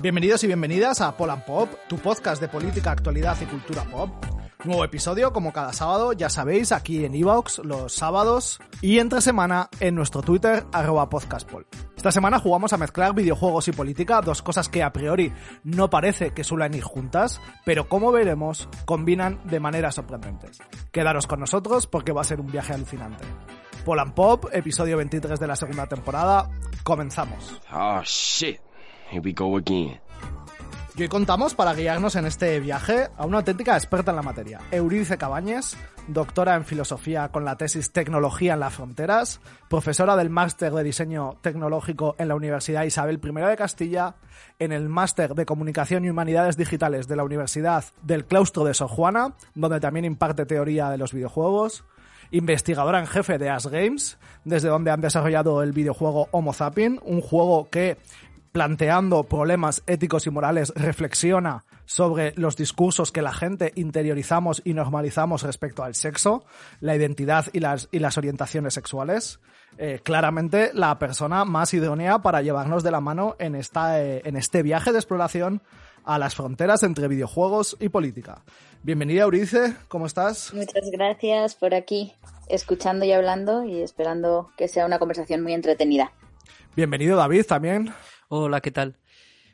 Bienvenidos y bienvenidas a Poland Pop, tu podcast de política, actualidad y cultura pop. Nuevo episodio, como cada sábado, ya sabéis, aquí en Evox, los sábados, y entre semana en nuestro Twitter, arroba podcastpol. Esta semana jugamos a mezclar videojuegos y política, dos cosas que a priori no parece que suelen ir juntas, pero como veremos, combinan de maneras sorprendentes. Quedaros con nosotros porque va a ser un viaje alucinante. Poland Pop, episodio 23 de la segunda temporada, comenzamos. Oh shit. Here we go again. Y hoy contamos para guiarnos en este viaje a una auténtica experta en la materia, Eurídice Cabañes, doctora en filosofía con la tesis Tecnología en las Fronteras, profesora del máster de diseño tecnológico en la Universidad Isabel I de Castilla, en el máster de comunicación y humanidades digitales de la Universidad del Claustro de Sor Juana, donde también imparte teoría de los videojuegos, investigadora en jefe de As Games, desde donde han desarrollado el videojuego Homo Zapping, un juego que planteando problemas éticos y morales, reflexiona sobre los discursos que la gente interiorizamos y normalizamos respecto al sexo, la identidad y las, y las orientaciones sexuales. Eh, claramente la persona más idónea para llevarnos de la mano en, esta, eh, en este viaje de exploración a las fronteras entre videojuegos y política. Bienvenida, Euridice, ¿cómo estás? Muchas gracias por aquí, escuchando y hablando y esperando que sea una conversación muy entretenida. Bienvenido, David, también. Hola, ¿qué tal?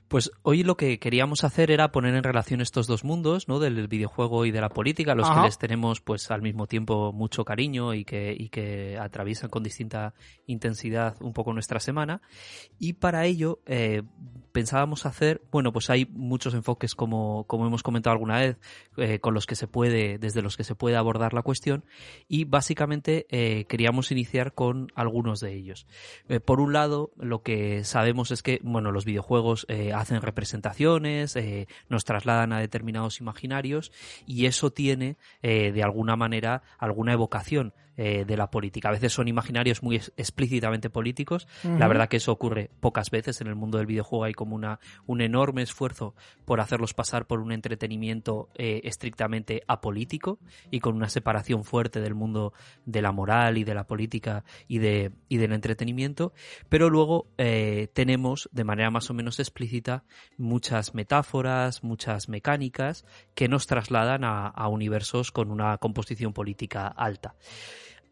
Pues hoy lo que queríamos hacer era poner en relación estos dos mundos, ¿no? Del videojuego y de la política, los que les tenemos pues al mismo tiempo mucho cariño y que, y que atraviesan con distinta intensidad un poco nuestra semana. Y para ello eh, pensábamos hacer, bueno, pues hay muchos enfoques como, como hemos comentado alguna vez, eh, con los que se puede, desde los que se puede abordar la cuestión. Y básicamente eh, queríamos iniciar con algunos de ellos. por un lado, lo que sabemos es que, bueno, los videojuegos hacen representaciones, eh, nos trasladan a determinados imaginarios y eso tiene eh, de alguna manera alguna evocación eh, de la política. A veces son imaginarios muy explícitamente políticos. La verdad que eso ocurre pocas veces en el mundo del videojuego. Hay como una, un enorme esfuerzo por hacerlos pasar por un entretenimiento eh, estrictamente apolítico y con una separación fuerte del mundo de la moral y de la política y, de, y del entretenimiento. Pero luego eh, tenemos de manera más o menos explícita muchas metáforas, muchas mecánicas que nos trasladan a, a universos con una composición política alta.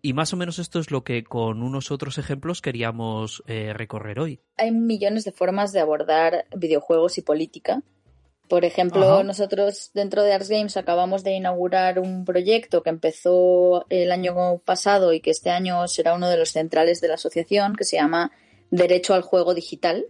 Y más o menos esto es lo que con unos otros ejemplos queríamos eh, recorrer hoy. Hay millones de formas de abordar videojuegos y política. Por ejemplo, nosotros dentro de Ars Games acabamos de inaugurar un proyecto que empezó el año pasado y que este año será uno de los centrales de la asociación, que se llama Derecho al Juego Digital,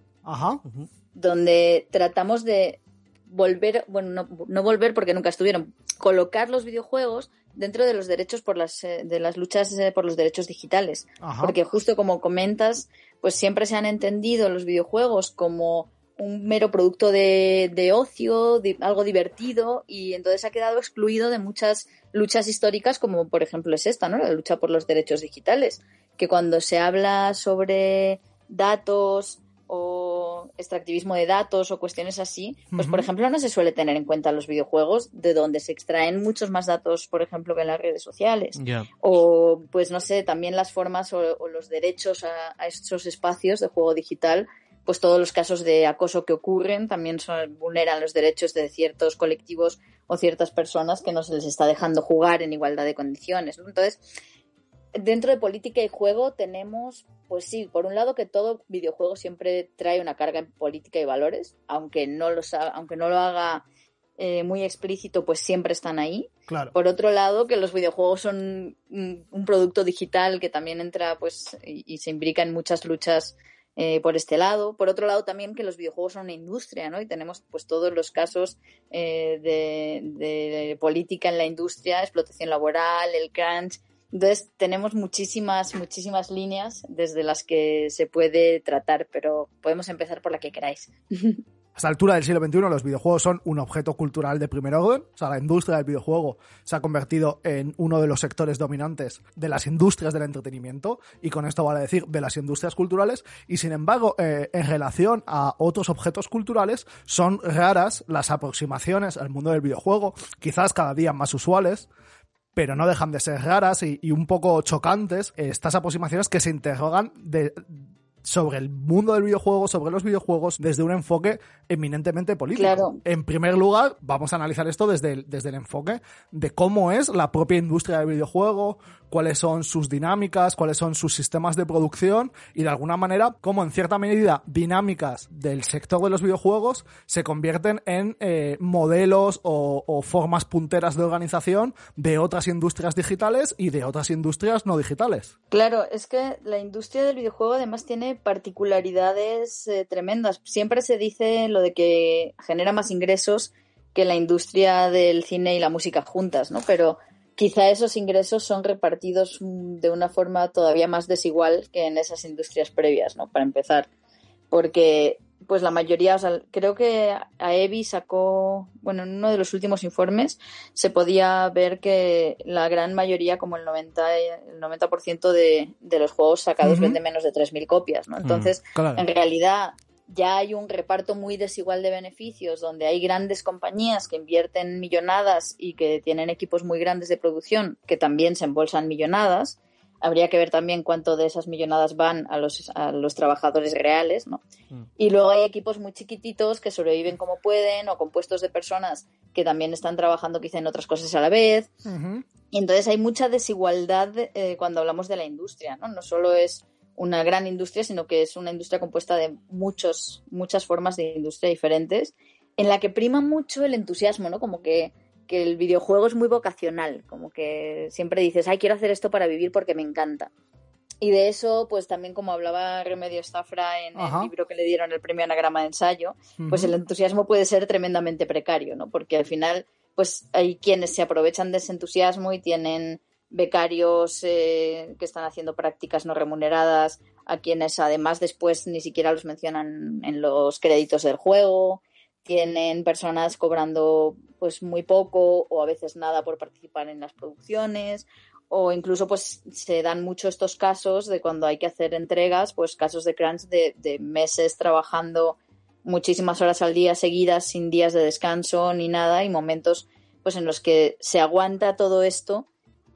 donde tratamos de volver, bueno, no, no, volver porque nunca estuvieron, colocar los videojuegos dentro de los derechos por las, eh, de las luchas eh, por los derechos digitales. Porque justo como comentas, pues siempre se han entendido los videojuegos como un mero producto de, de ocio, de, algo divertido, y entonces ha quedado excluido de muchas luchas históricas, como por ejemplo es esta, ¿no? La lucha por los derechos digitales. Que cuando se habla sobre datos, extractivismo de datos o cuestiones así, pues por ejemplo no se suele tener en cuenta los videojuegos de donde se extraen muchos más datos, por ejemplo, que en las redes sociales. O pues no sé, también las formas o, los derechos a, a, estos espacios de juego digital, pues todos los casos de acoso que ocurren también son, vulneran los derechos de ciertos colectivos o ciertas personas que no se les está dejando jugar en igualdad de condiciones. Entonces, dentro de política y juego tenemos, pues sí, por un lado que todo videojuego siempre trae una carga en política y valores, aunque no lo, aunque no lo haga eh, muy explícito, pues siempre están ahí. Claro. Por otro lado, que los videojuegos son un producto digital que también entra, pues, y, se imbrica en muchas luchas eh, por este lado. Por otro lado, también que los videojuegos son una industria, ¿no? Y tenemos, pues, todos los casos eh, de, de política en la industria, explotación laboral, el crunch, entonces tenemos muchísimas, muchísimas líneas desde las que se puede tratar, pero podemos empezar por la que queráis. A esta altura del siglo XXI los videojuegos son un objeto cultural de primer orden, o sea, la industria del videojuego se ha convertido en uno de los sectores dominantes de las industrias del entretenimiento, y con esto vale decir de las industrias culturales, y sin embargo, eh, en relación a otros objetos culturales, son raras las aproximaciones al mundo del videojuego, quizás cada día más usuales, pero no dejan de ser raras y, y un poco chocantes estas aproximaciones que se interrogan de, sobre el mundo del videojuego, sobre los videojuegos, desde un enfoque eminentemente político. En primer lugar, vamos a analizar esto desde el, desde el enfoque de cómo es la propia industria del videojuego, cuáles son sus dinámicas, cuáles son sus sistemas de producción y de alguna manera cómo en cierta medida dinámicas del sector de los videojuegos se convierten en eh, modelos o, o formas punteras de organización de otras industrias digitales y de otras industrias no digitales. Claro, es que la industria del videojuego además tiene particularidades eh, tremendas. Siempre se dice lo de que genera más ingresos que la industria del cine y la música juntas, ¿no? Pero quizá esos ingresos son repartidos mm, de una forma todavía más desigual que en esas industrias previas, ¿no? Para empezar, porque pues la mayoría, o sea, creo que AEBI sacó, bueno, en uno de los últimos informes se podía ver que la gran mayoría, como el 90%, el 90 de, de los juegos sacados vende menos de 3.000 copias, ¿no? Entonces, en realidad ya hay un reparto muy desigual de beneficios, donde hay grandes compañías que invierten millonadas y que tienen equipos muy grandes de producción que también se embolsan millonadas. Habría que ver también cuánto de esas millonadas van a los, a los trabajadores reales, ¿no? Mm. Y luego hay equipos muy chiquititos que sobreviven como pueden o compuestos de personas que también están trabajando quizá en otras cosas a la vez. Y entonces hay mucha desigualdad eh, cuando hablamos de la industria, ¿no? No solo es una gran industria, sino que es una industria compuesta de muchos, muchas formas de industria diferentes, en la que prima mucho el entusiasmo, ¿no? Como que, que el videojuego es muy vocacional, como que siempre dices, ay, quiero hacer esto para vivir porque me encanta. Y de eso, pues también como hablaba Remedio Stafra en el libro que le dieron el premio Anagrama de Ensayo, pues el entusiasmo puede ser tremendamente precario, ¿no? Porque al final, pues hay quienes se aprovechan de ese entusiasmo y tienen becarios eh, que están haciendo prácticas no remuneradas, a quienes además después ni siquiera los mencionan en los créditos del juego, tienen personas cobrando pues muy poco o a veces nada por participar en las producciones. O incluso pues se dan mucho estos casos de cuando hay que hacer entregas, pues casos de crunch de, de meses trabajando muchísimas horas al día seguidas sin días de descanso ni nada y momentos pues en los que se aguanta todo esto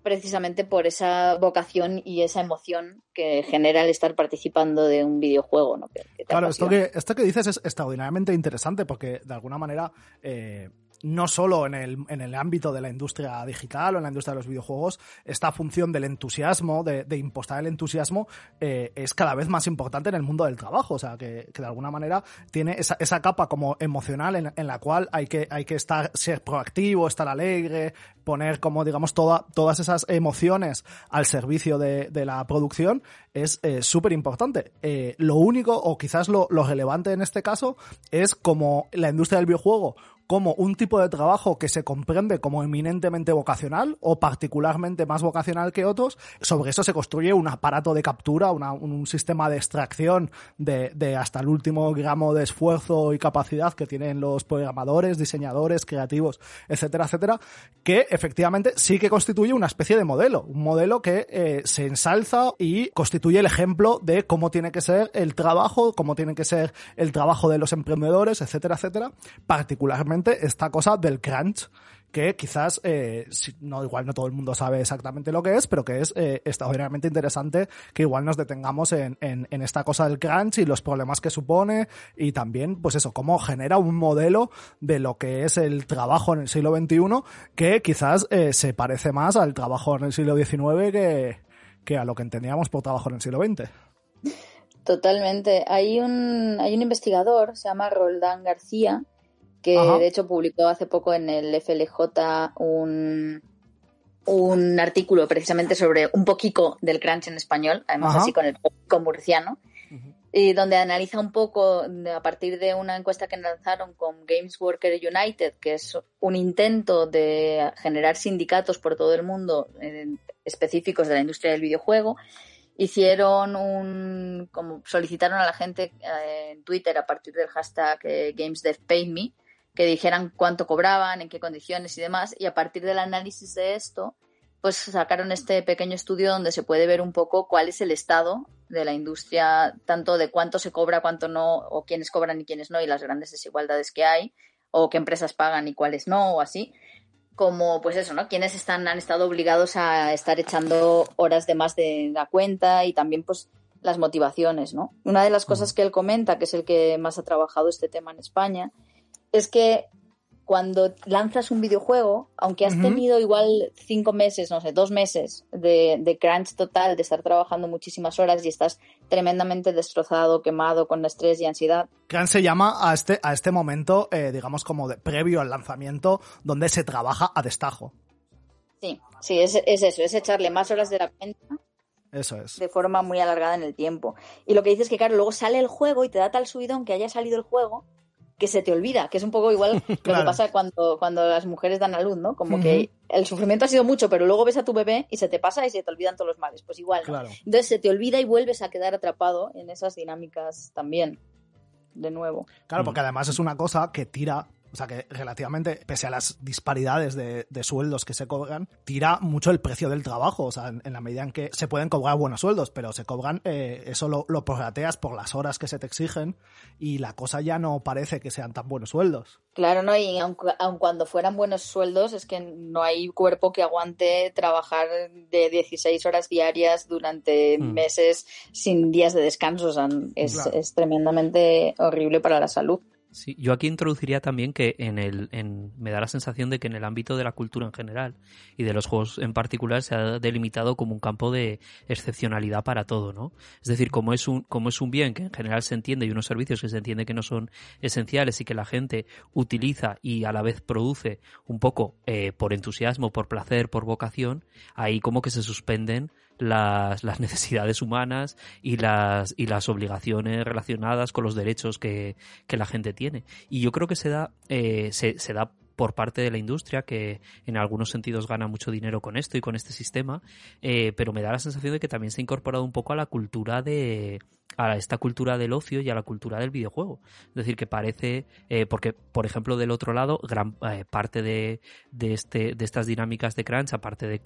precisamente por esa vocación y esa emoción que genera el estar participando de un videojuego. ¿no? claro, esto que, esto que dices es extraordinariamente interesante porque de alguna manera eh, no solo en el, en el ámbito de la industria digital o en la industria de los videojuegos, esta función del entusiasmo, de, de impostar el entusiasmo, eh, es cada vez más importante en el mundo del trabajo. O sea, que, que de alguna manera tiene esa, esa capa como emocional en, en, la cual hay que, hay que estar, ser proactivo, estar alegre, poner como, digamos, toda, todas esas emociones al servicio de, de la producción, es eh, súper importante. Eh, lo único, o quizás lo, lo relevante en este caso, es como la industria del videojuego como un tipo de trabajo que se comprende como eminentemente vocacional o particularmente más vocacional que otros, sobre eso se construye un aparato de captura, una, un sistema de extracción de, de, hasta el último gramo de esfuerzo y capacidad que tienen los programadores, diseñadores, creativos, etcétera, etcétera, que efectivamente sí que constituye una especie de modelo, un modelo que eh, se ensalza y constituye el ejemplo de cómo tiene que ser el trabajo, cómo tiene que ser el trabajo de los emprendedores, etcétera, etcétera, particularmente esta cosa del crunch que quizás, eh, no, igual no todo el mundo sabe exactamente lo que es, pero que es eh, extraordinariamente interesante que igual nos detengamos en, en, en, esta cosa del crunch y los problemas que supone y también, pues eso, cómo genera un modelo de lo que es el trabajo en el siglo XXI que quizás eh, se parece más al trabajo en el siglo XIX que, que a lo que entendíamos por trabajo en el siglo XX. Totalmente. Hay un, hay un investigador, se llama Roldán García, que Ajá. de hecho publicó hace poco en el FLJ un, un artículo precisamente sobre un poquito del crunch en español, además Ajá. así con el poquito murciano, uh -huh. y donde analiza un poco a partir de una encuesta que lanzaron con Games Worker United, que es un intento de generar sindicatos por todo el mundo eh, específicos de la industria del videojuego, hicieron un, como solicitaron a la gente eh, en Twitter a partir del hashtag eh, GamesDevPayMe que dijeran cuánto cobraban, en qué condiciones y demás, y a partir del análisis de esto, pues sacaron este pequeño estudio donde se puede ver un poco cuál es el estado de la industria, tanto de cuánto se cobra, cuánto no, o quiénes cobran y quiénes no, y las grandes desigualdades que hay, o qué empresas pagan y cuáles no, o así como pues eso, ¿no? Quienes están, han estado obligados a estar echando horas de más de la cuenta y también pues las motivaciones, ¿no? Una de las cosas que él comenta, que es el que más ha trabajado este tema en España, es que cuando lanzas un videojuego, aunque has tenido igual cinco meses, no sé, dos meses de, de, crunch total, de estar trabajando muchísimas horas y estás tremendamente destrozado, quemado, con estrés y ansiedad. Crunch se llama a este, a este momento, eh, digamos, como de, previo al lanzamiento, donde se trabaja a destajo. Sí, sí, es, es eso, es echarle más horas de la cuenta eso es. De forma muy alargada en el tiempo. Y lo que dices es que, claro, luego sale el juego y te da tal subidón que haya salido el juego que se te olvida, que es un poco igual lo que pasa cuando, cuando las mujeres dan a luz, ¿no? Como que el sufrimiento ha sido mucho, pero luego ves a tu bebé y se te pasa y se te olvidan todos los males. Pues igual. Entonces se te olvida y vuelves a quedar atrapado en esas dinámicas también. De nuevo. Claro, porque además es una cosa que tira o sea que relativamente, pese a las disparidades de, sueldos que se cobran, tira mucho el precio del trabajo. O sea, en, la medida en que se pueden cobrar buenos sueldos, pero se cobran, eh, eso lo, lo prorrateas por las horas que se te exigen y la cosa ya no parece que sean tan buenos sueldos. Claro, ¿no? Y aun, cuando fueran buenos sueldos, es que no hay cuerpo que aguante trabajar de 16 horas diarias durante hmm. meses sin días de descanso. O sea, es tremendamente horrible para la salud. Sí, yo aquí introduciría también que en el, en, me da la sensación de que en el ámbito de la cultura en general y de los juegos en particular se ha delimitado como un campo de excepcionalidad para todo, ¿no? Es decir, como es un, como es un bien que en general se entiende y unos servicios que se entiende que no son esenciales y que la gente utiliza y a la vez produce un poco eh, por entusiasmo, por placer, por vocación, ahí como que se suspenden las, las necesidades humanas y las, y las obligaciones relacionadas con los derechos que, que la gente tiene. Y yo creo que se da, eh, se, se da por parte de la industria que en algunos sentidos gana mucho dinero con esto y con este sistema, eh, pero me da la sensación de que también se ha incorporado un poco a la cultura de a esta cultura del ocio y a la cultura del videojuego. Es decir, que parece, eh, porque por ejemplo del otro lado, gran eh, parte de, de, este, de estas dinámicas de crunch, aparte de,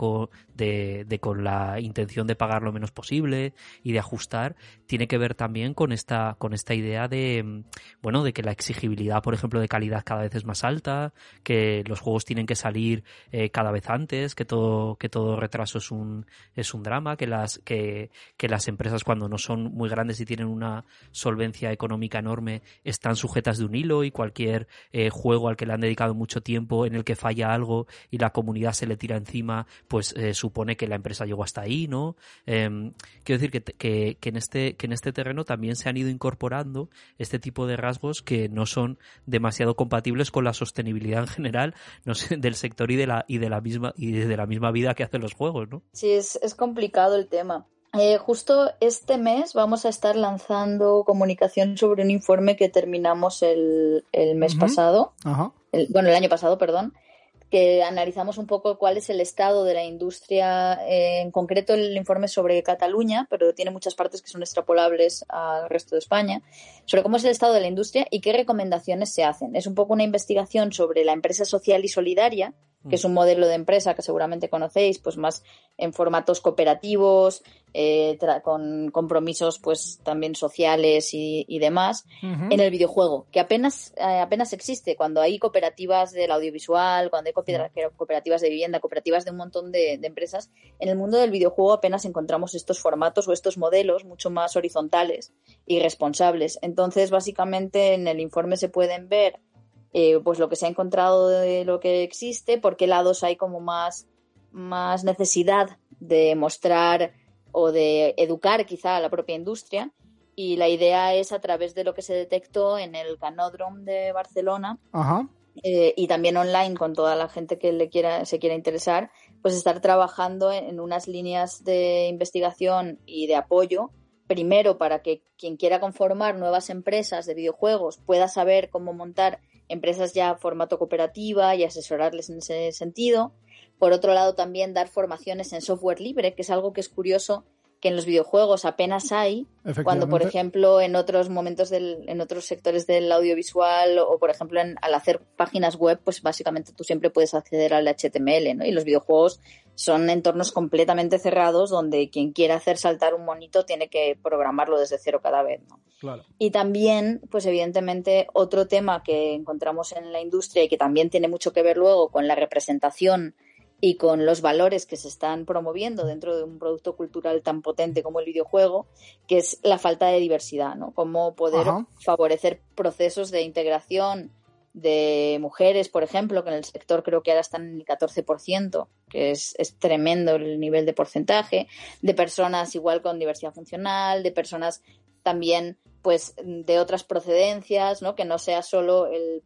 de, de, con la intención de pagar lo menos posible y de ajustar, tiene que ver también con esta, con esta idea de, bueno, de que la exigibilidad, por ejemplo, de calidad cada vez es más alta, que los juegos tienen que salir eh, cada vez antes, que todo, que todo retraso es un, es un drama, que las, que, que las empresas cuando no son muy grandes y tienen una solvencia económica enorme están sujetas de un hilo y cualquier eh, juego al que le han dedicado mucho tiempo en el que falla algo y la comunidad se le tira encima, pues eh, supone que la empresa llegó hasta ahí, ¿no? Em, quiero decir que, que, que, en este, que en este terreno también se han ido incorporando este tipo de rasgos que no son demasiado compatibles con la sostenibilidad en general no sé, del sector y de la y de la misma y de la misma vida que hacen los juegos, ¿no? Sí, es, es complicado el tema. Eh, justo este mes vamos a estar lanzando comunicación sobre un informe que terminamos el, el mes pasado. bueno, el año pasado, perdón que analizamos un poco cuál es el estado de la industria, eh, en concreto el informe sobre Cataluña, pero tiene muchas partes que son extrapolables al resto de España, sobre cómo es el estado de la industria y qué recomendaciones se hacen. Es un poco una investigación sobre la empresa social y solidaria, que es un modelo de empresa que seguramente conocéis, pues más en formatos cooperativos, eh, con compromisos pues también sociales y, demás, en el videojuego, que apenas, eh, apenas existe cuando hay cooperativas del audiovisual, cuando hay cooperativas de vivienda, cooperativas de un montón de, de empresas, en el mundo del videojuego apenas encontramos estos formatos o estos modelos mucho más horizontales y responsables. Entonces, básicamente en el informe se pueden ver eh, pues lo que se ha encontrado de lo que existe, por qué lados hay como más, más necesidad de mostrar o de educar quizá a la propia industria. Y la idea es a través de lo que se detectó en el Canódromo de Barcelona eh, y también online con toda la gente que le quiera, se quiera interesar, pues estar trabajando en unas líneas de investigación y de apoyo primero para que quien quiera conformar nuevas empresas de videojuegos pueda saber cómo montar empresas ya formato cooperativa y asesorarles en ese sentido. Por otro lado, también dar formaciones en software libre, que es algo que es curioso que en los videojuegos apenas hay, cuando por ejemplo en otros momentos del, en otros sectores del audiovisual o por ejemplo al hacer páginas web, pues básicamente tú siempre puedes acceder al HTML, ¿no? Y los videojuegos son entornos completamente cerrados donde quien quiera hacer saltar un monito tiene que programarlo desde cero cada vez, ¿no? Y también, pues evidentemente, otro tema que encontramos en la industria y que también tiene mucho que ver luego con la representación y con los valores que se están promoviendo dentro de un producto cultural tan potente como el videojuego, que es la falta de diversidad, ¿no? Cómo poder favorecer procesos de integración de mujeres, por ejemplo, que en el sector creo que ahora están en el 14%, que es, es tremendo el nivel de porcentaje, de personas igual con diversidad funcional, de personas también pues de otras procedencias, ¿no? Que no sea solo el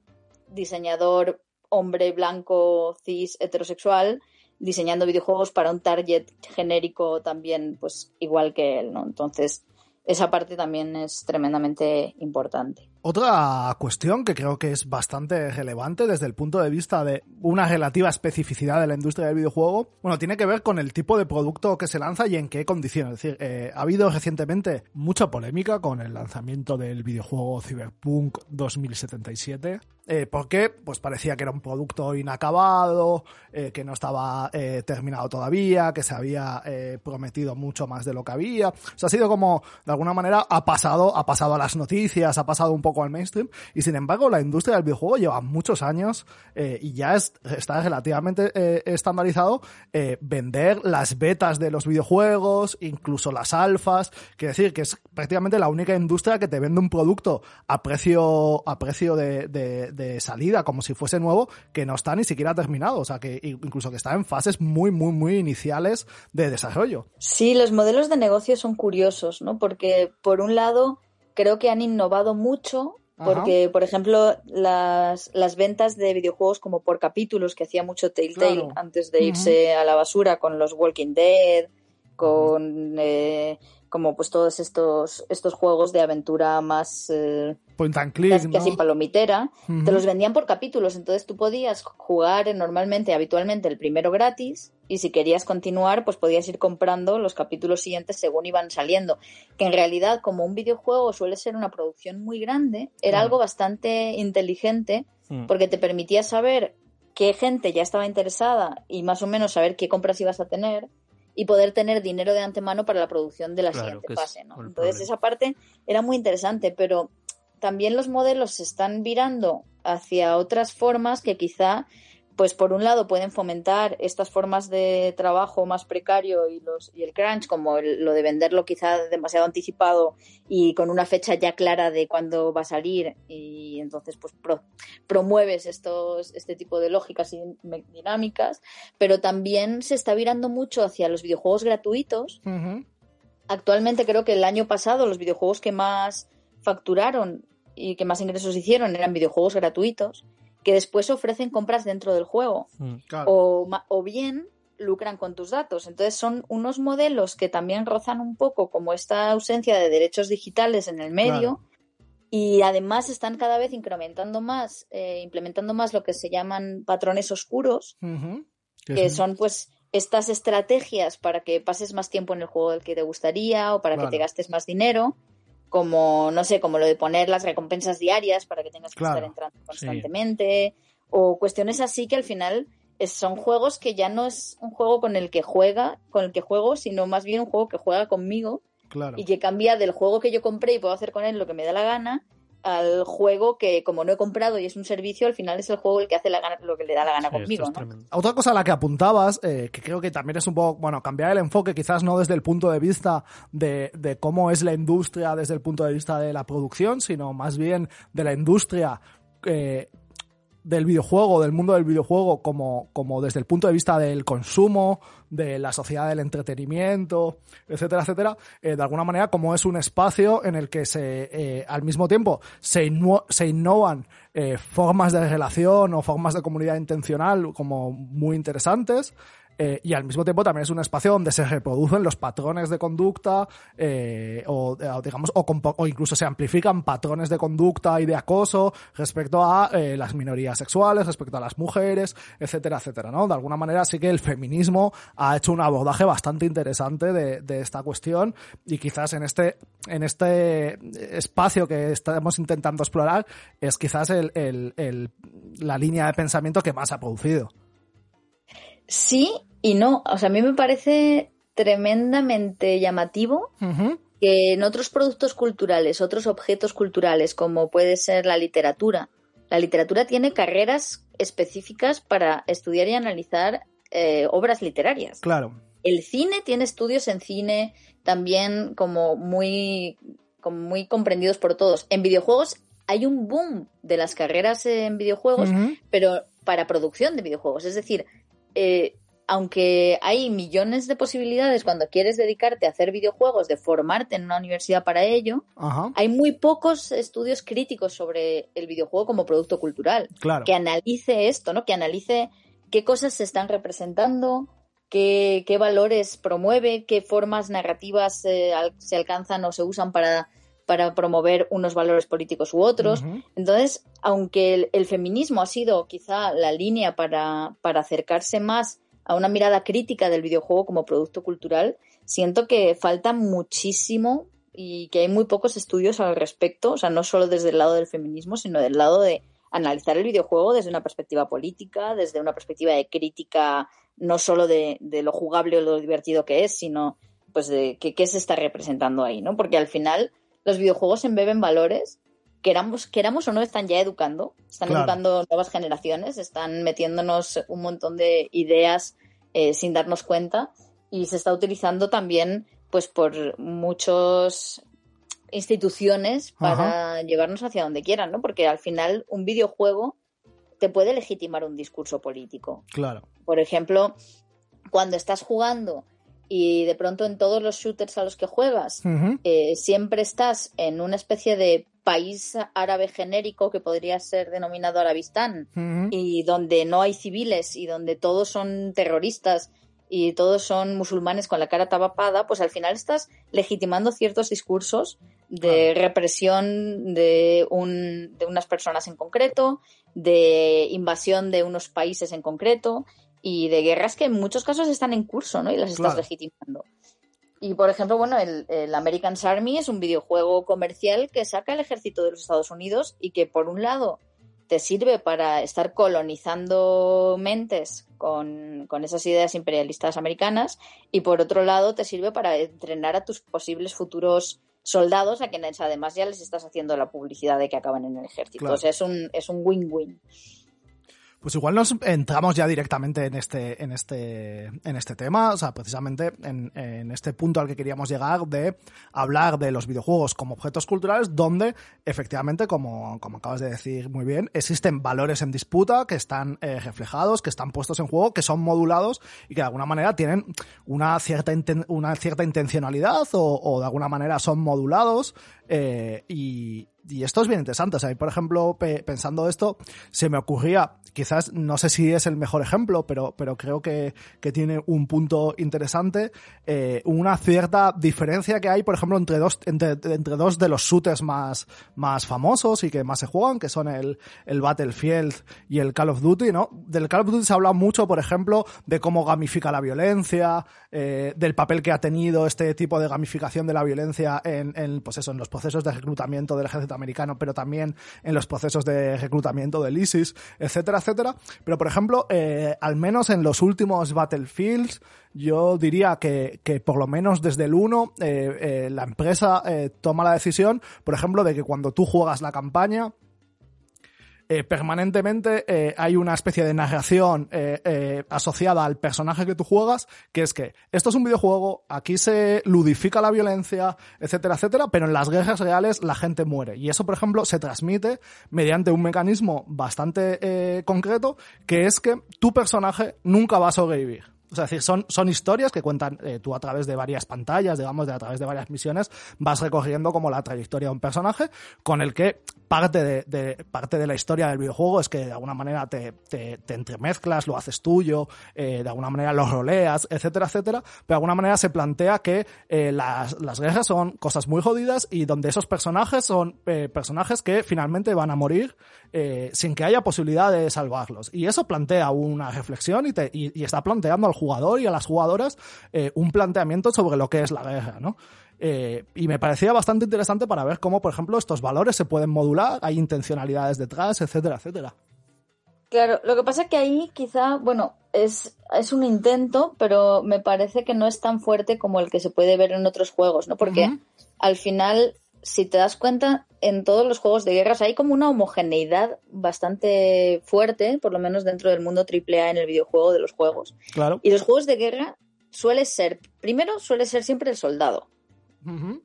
diseñador hombre blanco, cis, heterosexual, diseñando videojuegos para un target genérico también, pues igual que él, ¿no? Entonces, esa parte también es tremendamente importante. Otra cuestión que creo que es bastante relevante desde el punto de vista de una relativa especificidad de la industria del videojuego, bueno, tiene que ver con el tipo de producto que se lanza y en qué condiciones. Es decir, eh, ha habido recientemente mucha polémica con el lanzamiento del videojuego Cyberpunk 2077, eh, porque pues parecía que era un producto inacabado, eh, que no estaba eh, terminado todavía, que se había prometido mucho más de lo que había. O sea, ha sido como, de alguna manera, ha pasado, ha pasado a las noticias, ha pasado un poco al mainstream, y sin embargo la industria del videojuego lleva muchos años eh, y ya es, está relativamente eh, estandarizado eh, vender las betas de los videojuegos, incluso las alfas, quiere decir que es prácticamente la única industria que te vende un producto a precio, a precio de, de, de salida, como si fuese nuevo, que no está ni siquiera terminado, o sea que incluso que está en fases muy, muy, muy iniciales de desarrollo. Sí, los modelos de negocio son curiosos, ¿no? Porque por un lado creo que han innovado mucho porque, por ejemplo, las, las, ventas de videojuegos como por capítulos que hacía mucho Telltale antes de irse a la basura con los Walking Dead, con eh, como pues todos estos, estos juegos de aventura más eh, Point and click, casi, palomitera, te los vendían por capítulos, entonces tú podías jugar normalmente, habitualmente el primero gratis y si querías continuar pues podías ir comprando los capítulos siguientes según iban saliendo, que en realidad como un videojuego suele ser una producción muy grande, era algo bastante inteligente mm. porque te permitía saber qué gente ya estaba interesada y más o menos saber qué compras ibas a tener y poder tener dinero de antemano para la producción de la siguiente fase, ¿no? Entonces esa parte era muy interesante, pero también los modelos se están virando hacia otras formas que quizá pues por un lado pueden fomentar estas formas de trabajo más precario y los y el crunch como lo de venderlo quizá demasiado anticipado y con una fecha ya clara de cuándo va a salir y entonces pues promueves estos este tipo de lógicas y dinámicas. Pero también se está virando mucho hacia los videojuegos gratuitos. Actualmente creo que el año pasado los videojuegos que más facturaron y que más ingresos hicieron eran videojuegos gratuitos que después ofrecen compras dentro del juego. Mm, o, o, bien lucran con tus datos. Entonces son unos modelos que también rozan un poco como esta ausencia de derechos digitales en el medio. Y además están cada vez incrementando más, eh, implementando más lo que se llaman patrones oscuros, que son pues estas estrategias para que pases más tiempo en el juego del que te gustaría o para que te gastes más dinero como, no sé, como lo de poner las recompensas diarias para que tengas que estar entrando constantemente, o cuestiones así que al final son juegos que ya no es un juego con el que juega, con el que juego, sino más bien un juego que juega conmigo y que cambia del juego que yo compré y puedo hacer con él lo que me da la gana al juego que como no he comprado y es un servicio, al final es el juego el que hace la gana, lo que le da la gana conmigo. Otra cosa a la que apuntabas, eh, que creo que también es un poco, bueno, cambiar el enfoque, quizás no desde el punto de vista de, de cómo es la industria desde el punto de vista de la producción, sino más bien de la industria eh, del videojuego, del mundo del videojuego, como, como desde el punto de vista del consumo, de la sociedad del entretenimiento, etcétera, etcétera, eh, de alguna manera como es un espacio en el que se, eh, al mismo tiempo se, se innovan eh, formas de relación o formas de comunidad intencional como muy interesantes, eh, y al mismo tiempo también es un espacio donde se reproducen los patrones de conducta eh, o, digamos o, incluso se amplifican patrones de conducta y de acoso respecto a eh, las minorías sexuales, respecto a las mujeres, etcétera, etcétera, ¿no? De alguna manera sí que el feminismo ha hecho un abordaje bastante interesante de, esta cuestión y quizás en este en este espacio que estamos intentando explorar es quizás el, la línea de pensamiento que más ha producido. Sí y no. O sea, a mí me parece tremendamente llamativo que en otros productos culturales, otros objetos culturales, como puede ser la literatura, la literatura tiene carreras específicas para estudiar y analizar eh, obras literarias. Claro. El cine tiene estudios en cine también como muy, como muy comprendidos por todos. En videojuegos hay un boom de las carreras en videojuegos, pero para producción de videojuegos. Es decir, eh, aunque hay millones de posibilidades cuando quieres dedicarte a hacer videojuegos, de formarte en una universidad para ello, hay muy pocos estudios críticos sobre el videojuego como producto cultural. Claro. Que analice esto, ¿no? Que analice qué cosas se están representando, qué, valores promueve, qué formas narrativas eh, se alcanzan o se usan para para promover unos valores políticos u otros. Entonces, aunque el, feminismo ha sido quizá la línea para, para acercarse más a una mirada crítica del videojuego como producto cultural, siento que falta muchísimo y que hay muy pocos estudios al respecto, o sea, no solo desde el lado del feminismo, sino del lado de analizar el videojuego desde una perspectiva política, desde una perspectiva de crítica no solo de, de lo jugable o lo divertido que es, sino pues de qué se está representando ahí, ¿no? Porque al final los videojuegos embeben valores, queramos, queramos o no, están ya educando, están educando nuevas generaciones, están metiéndonos un montón de ideas eh, sin darnos cuenta y se está utilizando también pues por muchas instituciones para llevarnos hacia donde quieran, ¿no? Porque al final un videojuego te puede legitimar un discurso político. Claro. Por ejemplo, cuando estás jugando y de pronto en todos los shooters a los que juegas eh, siempre estás en una especie de país árabe genérico que podría ser denominado Arabistán y donde no hay civiles y donde todos son terroristas y todos son musulmanes con la cara tapada, pues al final estás legitimando ciertos discursos de represión de, un, de unas personas en concreto, de invasión de unos países en concreto y de guerras que en muchos casos están en curso, ¿no? Y las estás legitimando. Y por ejemplo, bueno, el, el, American Army es un videojuego comercial que saca el ejército de los Estados Unidos y que por un lado te sirve para estar colonizando mentes con, con, esas ideas imperialistas americanas y por otro lado te sirve para entrenar a tus posibles futuros soldados a quienes además ya les estás haciendo la publicidad de que acaban en el ejército. O sea, es un es un win-win. Pues igual nos entramos ya directamente en este, en este, en este tema, o sea, precisamente en, en, este punto al que queríamos llegar de hablar de los videojuegos como objetos culturales, donde efectivamente, como, como acabas de decir muy bien, existen valores en disputa que están eh, reflejados, que están puestos en juego, que son modulados y que de alguna manera tienen una cierta, una cierta intencionalidad o, o de alguna manera son modulados eh, y, y esto es bien interesante. O sea, por ejemplo, pensando esto, se me ocurría, quizás, no sé si es el mejor ejemplo, pero, pero creo que, que tiene un punto interesante, eh, una cierta diferencia que hay, por ejemplo, entre dos, entre, entre dos de los shooters más, más famosos y que más se juegan, que son el, el Battlefield y el Call of Duty, ¿no? Del Call of Duty se habla mucho, por ejemplo, de cómo gamifica la violencia, eh, del papel que ha tenido este tipo de gamificación de la violencia en, en pues eso, en los procesos de reclutamiento del ejército americano, pero también en los procesos de reclutamiento del ISIS, etcétera, etcétera. Pero, por ejemplo, eh, al menos en los últimos Battlefields, yo diría que, que por lo menos desde el 1, eh, eh, la empresa toma la decisión, por ejemplo, de que cuando tú juegas la campaña, eh, permanentemente eh, hay una especie de narración eh, asociada al personaje que tú juegas, que es que esto es un videojuego, aquí se ludifica la violencia, etcétera, etcétera, pero en las guerras reales la gente muere. Y eso, por ejemplo, se transmite mediante un mecanismo bastante concreto, que es que tu personaje nunca va a sobrevivir. O sea, es decir, son, son historias que cuentan eh, tú a través de varias pantallas, digamos, de a través de varias misiones, vas recorriendo como la trayectoria de un personaje con el que parte de, parte de la historia del videojuego es que de alguna manera te, te, entremezclas, lo haces tuyo, eh, de alguna manera lo roleas, etcétera, etcétera, pero de alguna manera se plantea que eh, las, las guerras son cosas muy jodidas y donde esos personajes son personajes que finalmente van a morir sin que haya posibilidad de salvarlos. Y eso plantea una reflexión y, te, y, y está planteando al jugador y a las jugadoras eh, un planteamiento sobre lo que es la guerra, ¿no? Eh, y me parecía bastante interesante para ver cómo, por ejemplo, estos valores se pueden modular, hay intencionalidades detrás, etcétera, etcétera. Claro, lo que pasa es que ahí quizá, bueno, es, es un intento, pero me parece que no es tan fuerte como el que se puede ver en otros juegos, ¿no? Porque al final si te das cuenta, en todos los juegos de guerras hay como una homogeneidad bastante fuerte, por lo menos dentro del mundo AAA en el videojuego de los juegos. Claro. Y los juegos de guerra suele ser, primero, suele ser siempre el soldado.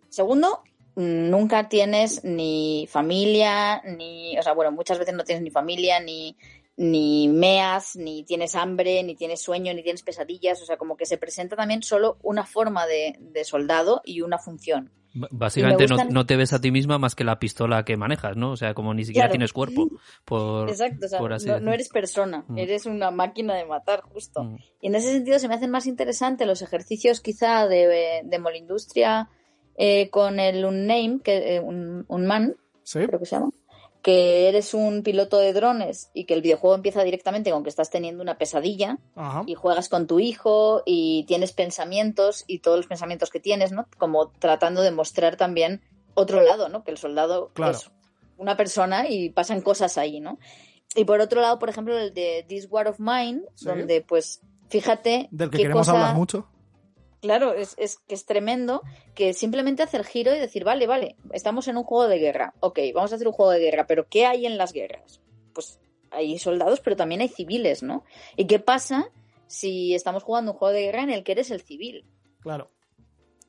Segundo, nunca tienes ni familia, ni, o sea, bueno, muchas veces no tienes ni familia, ni, ni meas, ni tienes hambre, ni tienes sueño, ni tienes pesadillas, o sea, como que se presenta también solo una forma de, de soldado y una función. Básicamente no, te ves a ti misma más que la pistola que manejas, ¿no? O sea, como ni siquiera tienes cuerpo. Por, Exacto, o sea, no, eres persona, mm. eres una máquina de matar, justo. Mm. Y en ese sentido se me hacen más interesantes los ejercicios quizá de, de Molindustria eh, con el Unname, que, eh, un, un man, creo que se llama que eres un piloto de drones y que el videojuego empieza directamente con que estás teniendo una pesadilla y juegas con tu hijo y tienes pensamientos y todos los pensamientos que tienes, ¿no? Como tratando de mostrar también otro lado, ¿no? Que el soldado es una persona y pasan cosas ahí, ¿no? Y por otro lado, por ejemplo, el de This War of Mine, donde pues fíjate del que queremos hablar mucho Claro, es, es, que es tremendo que simplemente hacer giro y decir, vale, vale, estamos en un juego de guerra. Ok, vamos a hacer un juego de guerra, pero ¿qué hay en las guerras? Pues hay soldados, pero también hay civiles, ¿no? ¿Y qué pasa si estamos jugando un juego de guerra en el que eres el civil? Claro.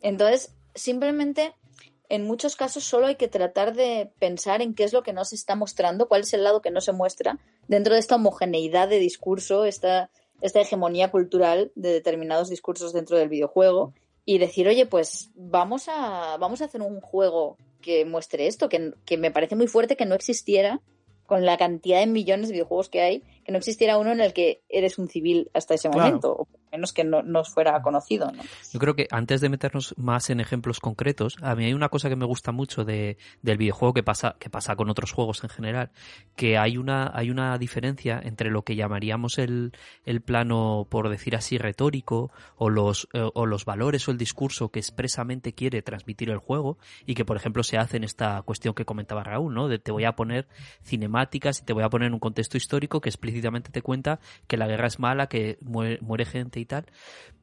Entonces, simplemente, en muchos casos solo hay que tratar de pensar en qué es lo que no se está mostrando, cuál es el lado que no se muestra dentro de esta homogeneidad de discurso, esta esta hegemonía cultural de determinados discursos dentro del videojuego y decir, oye, pues vamos a, vamos a hacer un juego que muestre esto, que, que me parece muy fuerte que no existiera con la cantidad de millones de videojuegos que hay, que no existiera uno en el que eres un civil hasta ese momento, o menos que no nos fuera conocido. ¿no? Yo creo que antes de meternos más en ejemplos concretos, a mí hay una cosa que me gusta mucho de, del videojuego que pasa, que pasa con otros juegos en general, que hay una, hay una diferencia entre lo que llamaríamos el, el plano, por decir así, retórico, o los, eh, o los valores o el discurso que expresamente quiere transmitir el juego, y que por ejemplo se hace en esta cuestión que comentaba Raúl, ¿no? De te voy a poner cinemática y te voy a poner en un contexto histórico que explícitamente te cuenta que la guerra es mala, que muere, gente y tal.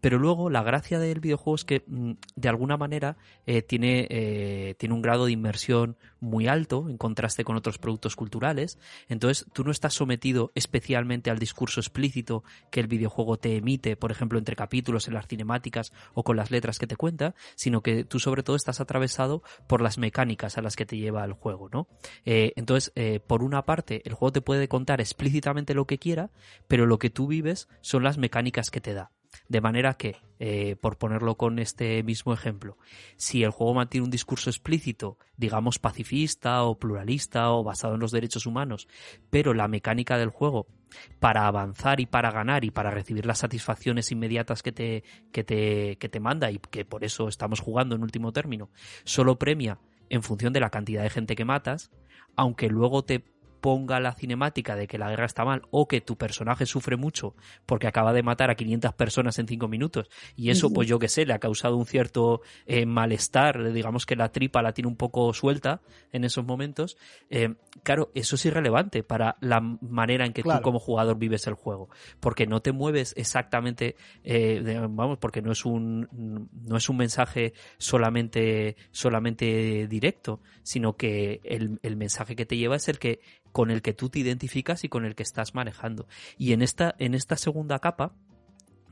Pero luego la gracia del videojuego es que mm, de alguna manera eh, tiene, eh, tiene un grado de inmersión muy alto en contraste con otros productos culturales. Entonces tú no estás sometido especialmente al discurso explícito que el videojuego te emite, por ejemplo, entre capítulos, en las cinemáticas o con las letras que te cuenta, sino que tú sobre todo estás atravesado por las mecánicas a las que te lleva el juego, ¿no? Eh, entonces, por una parte, el juego te puede contar explícitamente lo que quiera, pero lo que tú vives son las mecánicas que te da. De manera que, eh, por ponerlo con este mismo ejemplo, si el juego mantiene un discurso explícito, digamos pacifista o pluralista o basado en los derechos humanos, pero la mecánica del juego para avanzar y para ganar y para recibir las satisfacciones inmediatas que te, que te, que te manda y que por eso estamos jugando en último término, solo premia en función de la cantidad de gente que matas, aunque luego te ponga la cinemática de que la guerra está mal o que tu personaje sufre mucho porque acaba de matar a 500 personas en 5 minutos. Y eso pues yo que sé le ha causado un cierto eh, malestar. Digamos que la tripa la tiene un poco suelta en esos momentos. Eh, claro eso es irrelevante para la manera en que tú como jugador vives el juego porque no te mueves exactamente eh, vamos porque no es un no es un mensaje solamente solamente directo sino que el, el mensaje que te lleva es el que con el que tú te identificas y con el que estás manejando. Y en esta, en esta segunda capa,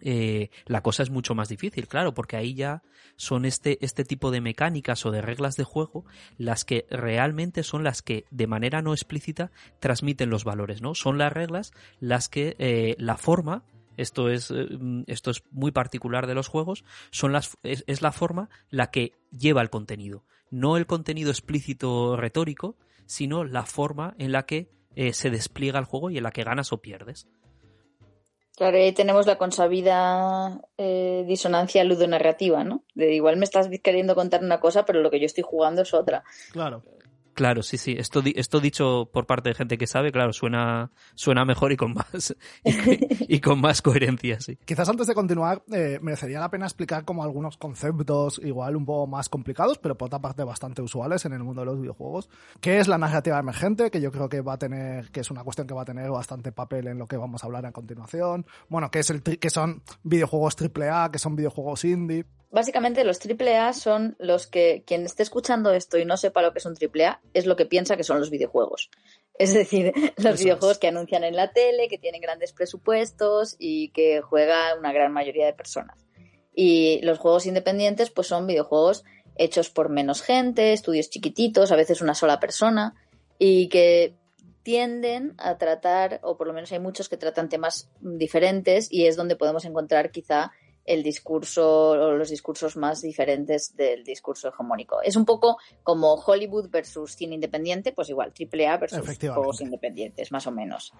eh, la cosa es mucho más difícil, claro, porque ahí ya son este, este tipo de mecánicas o de reglas de juego las que realmente son las que de manera no explícita transmiten los valores, ¿no? Son las reglas las que eh, la forma esto es, eh, esto es muy particular de los juegos, son las, es, la forma la que lleva el contenido. No el contenido explícito retórico, sino la forma en la que eh, se despliega el juego y en la que ganas o pierdes. Claro, ahí tenemos la consabida eh, disonancia ludonarrativa, ¿no? De igual me estás queriendo contar una cosa, pero lo que yo estoy jugando es otra. Claro. Claro, sí, sí. Esto, dicho por parte de gente que sabe, claro, suena, suena mejor y con más, y, con más coherencia, sí. Quizás antes de continuar, eh, merecería la pena explicar como algunos conceptos igual un poco más complicados, pero por otra parte bastante usuales en el mundo de los videojuegos. ¿Qué es la narrativa emergente? Que yo creo que va a tener, que es una cuestión que va a tener bastante papel en lo que vamos a hablar a continuación. Bueno, ¿qué es el, que son videojuegos AAA, que son videojuegos indie? Básicamente los AAA son los que quien esté escuchando esto y no sepa lo que es un AAA es lo que piensa que son los videojuegos. Es decir, los videojuegos que anuncian en la tele, que tienen grandes presupuestos y que juega una gran mayoría de personas. Y los juegos independientes pues son videojuegos hechos por menos gente, estudios chiquititos, a veces una sola persona y que tienden a tratar, o por lo menos hay muchos que tratan temas diferentes y es donde podemos encontrar quizá el discurso o los discursos más diferentes del discurso hegemónico. Es un poco como Hollywood versus cine independiente, pues igual, AAA versus juegos independientes, más o menos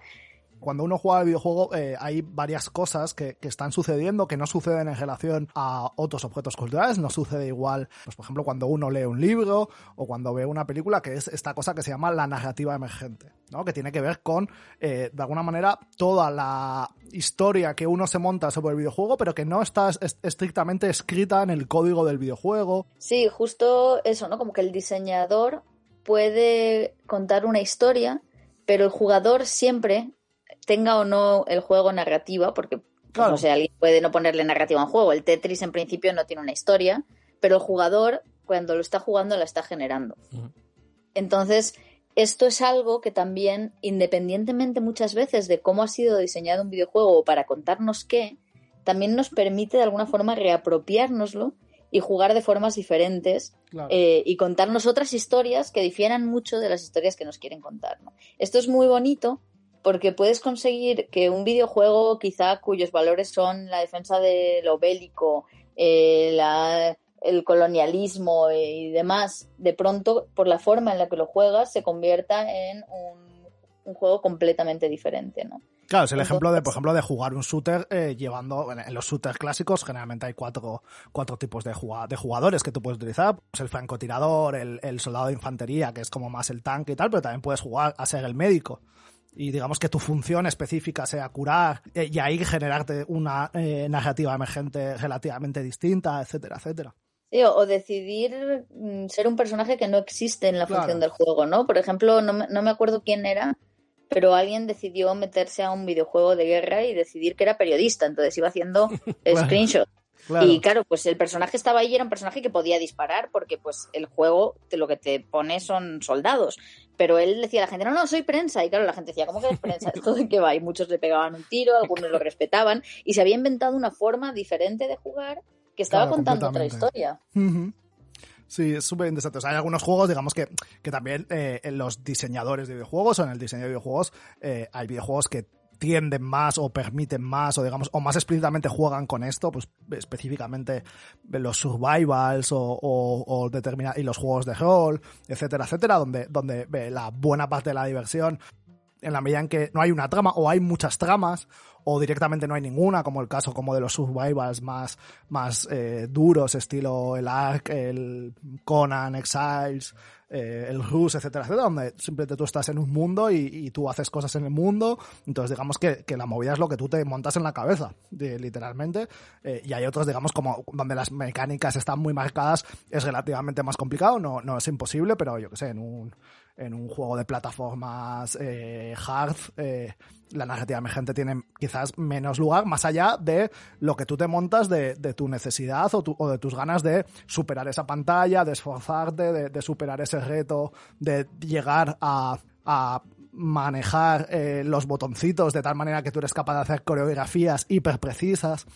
cuando uno juega al videojuego eh, hay varias cosas que, están sucediendo que no suceden en relación a otros objetos culturales, no sucede igual, pues por ejemplo cuando uno lee un libro o cuando ve una película, que es esta cosa que se llama la narrativa emergente, ¿no? que tiene que ver con, eh, de alguna manera, toda la historia que uno se monta sobre el videojuego, pero que no está estrictamente escrita en el código del videojuego. Sí, justo eso, ¿no? Como que el diseñador puede contar una historia, pero el jugador siempre tenga o no el juego narrativa, porque pues, no sé, alguien puede no ponerle narrativa a un juego. El Tetris en principio no tiene una historia, pero el jugador cuando lo está jugando la está generando. Entonces, esto es algo que también, independientemente muchas veces de cómo ha sido diseñado un videojuego para contarnos qué, también nos permite de alguna forma reapropiárnoslo y jugar de formas diferentes eh, y contarnos otras historias que difieran mucho de las historias que nos quieren contar. Esto es muy bonito porque puedes conseguir que un videojuego quizá cuyos valores son la defensa de lo bélico, eh, el colonialismo y demás, de pronto, por la forma en la que lo juegas, se convierta en un, juego completamente diferente, ¿no? Claro, es el ejemplo de, por ejemplo, de jugar un shooter eh, llevando, en los shooters clásicos generalmente hay cuatro, cuatro tipos de, de jugadores que tú puedes utilizar. Pues el francotirador, el, el soldado de infantería, que es como más el tanque y tal, pero también puedes jugar a ser el médico y digamos que tu función específica sea curar eh, y ahí generarte una eh, narrativa emergente relativamente distinta, etcétera, etcétera. Sí, o, decidir mm, ser un personaje que no existe en la función del juego, ¿no? Por ejemplo, no, no me acuerdo quién era, pero alguien decidió meterse a un videojuego de guerra y decidir que era periodista, entonces iba haciendo screenshots. Y claro, pues el personaje estaba ahí, era un personaje que podía disparar, porque pues el juego te, lo que te pone son soldados. Pero él decía a la gente, no, no, soy prensa. Y claro, la gente decía, ¿cómo que eres prensa? ¿Esto de qué va? Y muchos le pegaban un tiro, algunos lo respetaban. Y se había inventado una forma diferente de jugar que estaba contando otra historia. Sí, es súper interesante. O sea, hay algunos juegos, digamos que, que también eh, en los diseñadores de videojuegos o en el diseño de videojuegos eh, hay videojuegos que tienden más o permiten más o digamos o más explícitamente juegan con esto pues específicamente los survivals o, o, y los juegos de rol etcétera etcétera donde donde la buena parte de la diversión en la medida en que no hay una trama o hay muchas tramas o directamente no hay ninguna, como el caso como de los survivals más, más eh, duros, estilo el Ark, el Conan, Exiles, eh, el Rus, etcétera, etcétera, donde simplemente tú estás en un mundo y, tú haces cosas en el mundo, entonces digamos que, la movida es lo que tú te montas en la cabeza, literalmente, eh, y hay otros, digamos, como donde las mecánicas están muy marcadas, es relativamente más complicado, no, no es imposible, pero yo que sé, en un en un juego de plataformas eh, hard, eh, la narrativa emergente tiene quizás menos lugar, más allá de lo que tú te montas de, tu necesidad o, de tus ganas de superar esa pantalla, de esforzarte, de, superar ese reto, de llegar a, manejar eh, los botoncitos de tal manera que tú eres capaz de hacer coreografías hiper precisas,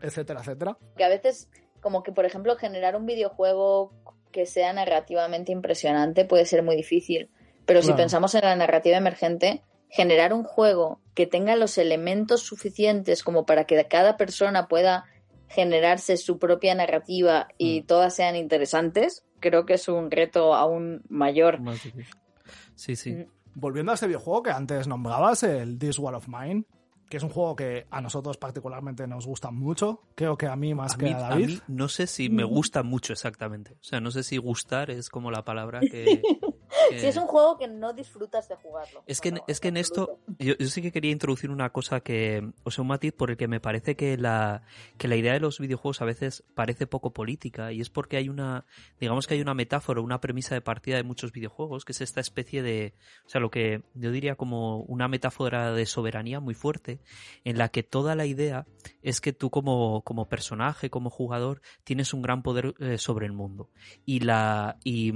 etcétera, etcétera. Que a veces, como que por ejemplo, generar un videojuego que sea narrativamente impresionante puede ser muy difícil. Pero si pensamos en la narrativa emergente, generar un juego que tenga los elementos suficientes como para que cada persona pueda generarse su propia narrativa y mm. todas sean interesantes, creo que es un reto aún mayor. Sí, sí. Mm. Volviendo a este videojuego que antes nombrabas, el This War of Mine, que es un juego que a nosotros particularmente nos gusta mucho. Creo que a mí más que a David. A mí no sé si me gusta mucho exactamente. O sea, no sé si gustar es como la palabra que, Si es un juego que no disfrutas de jugarlo. Es que, es que en esto, yo, sí que quería introducir una cosa que, o sea, un matiz por el que me parece que la, que la idea de los videojuegos a veces parece poco política y es porque hay una, digamos que hay una metáfora, una premisa de partida de muchos videojuegos que es esta especie de, o sea, lo que yo diría como una metáfora de soberanía muy fuerte en la que toda la idea es que tú como, como personaje, como jugador, tienes un gran poder eh, sobre el mundo y la, y,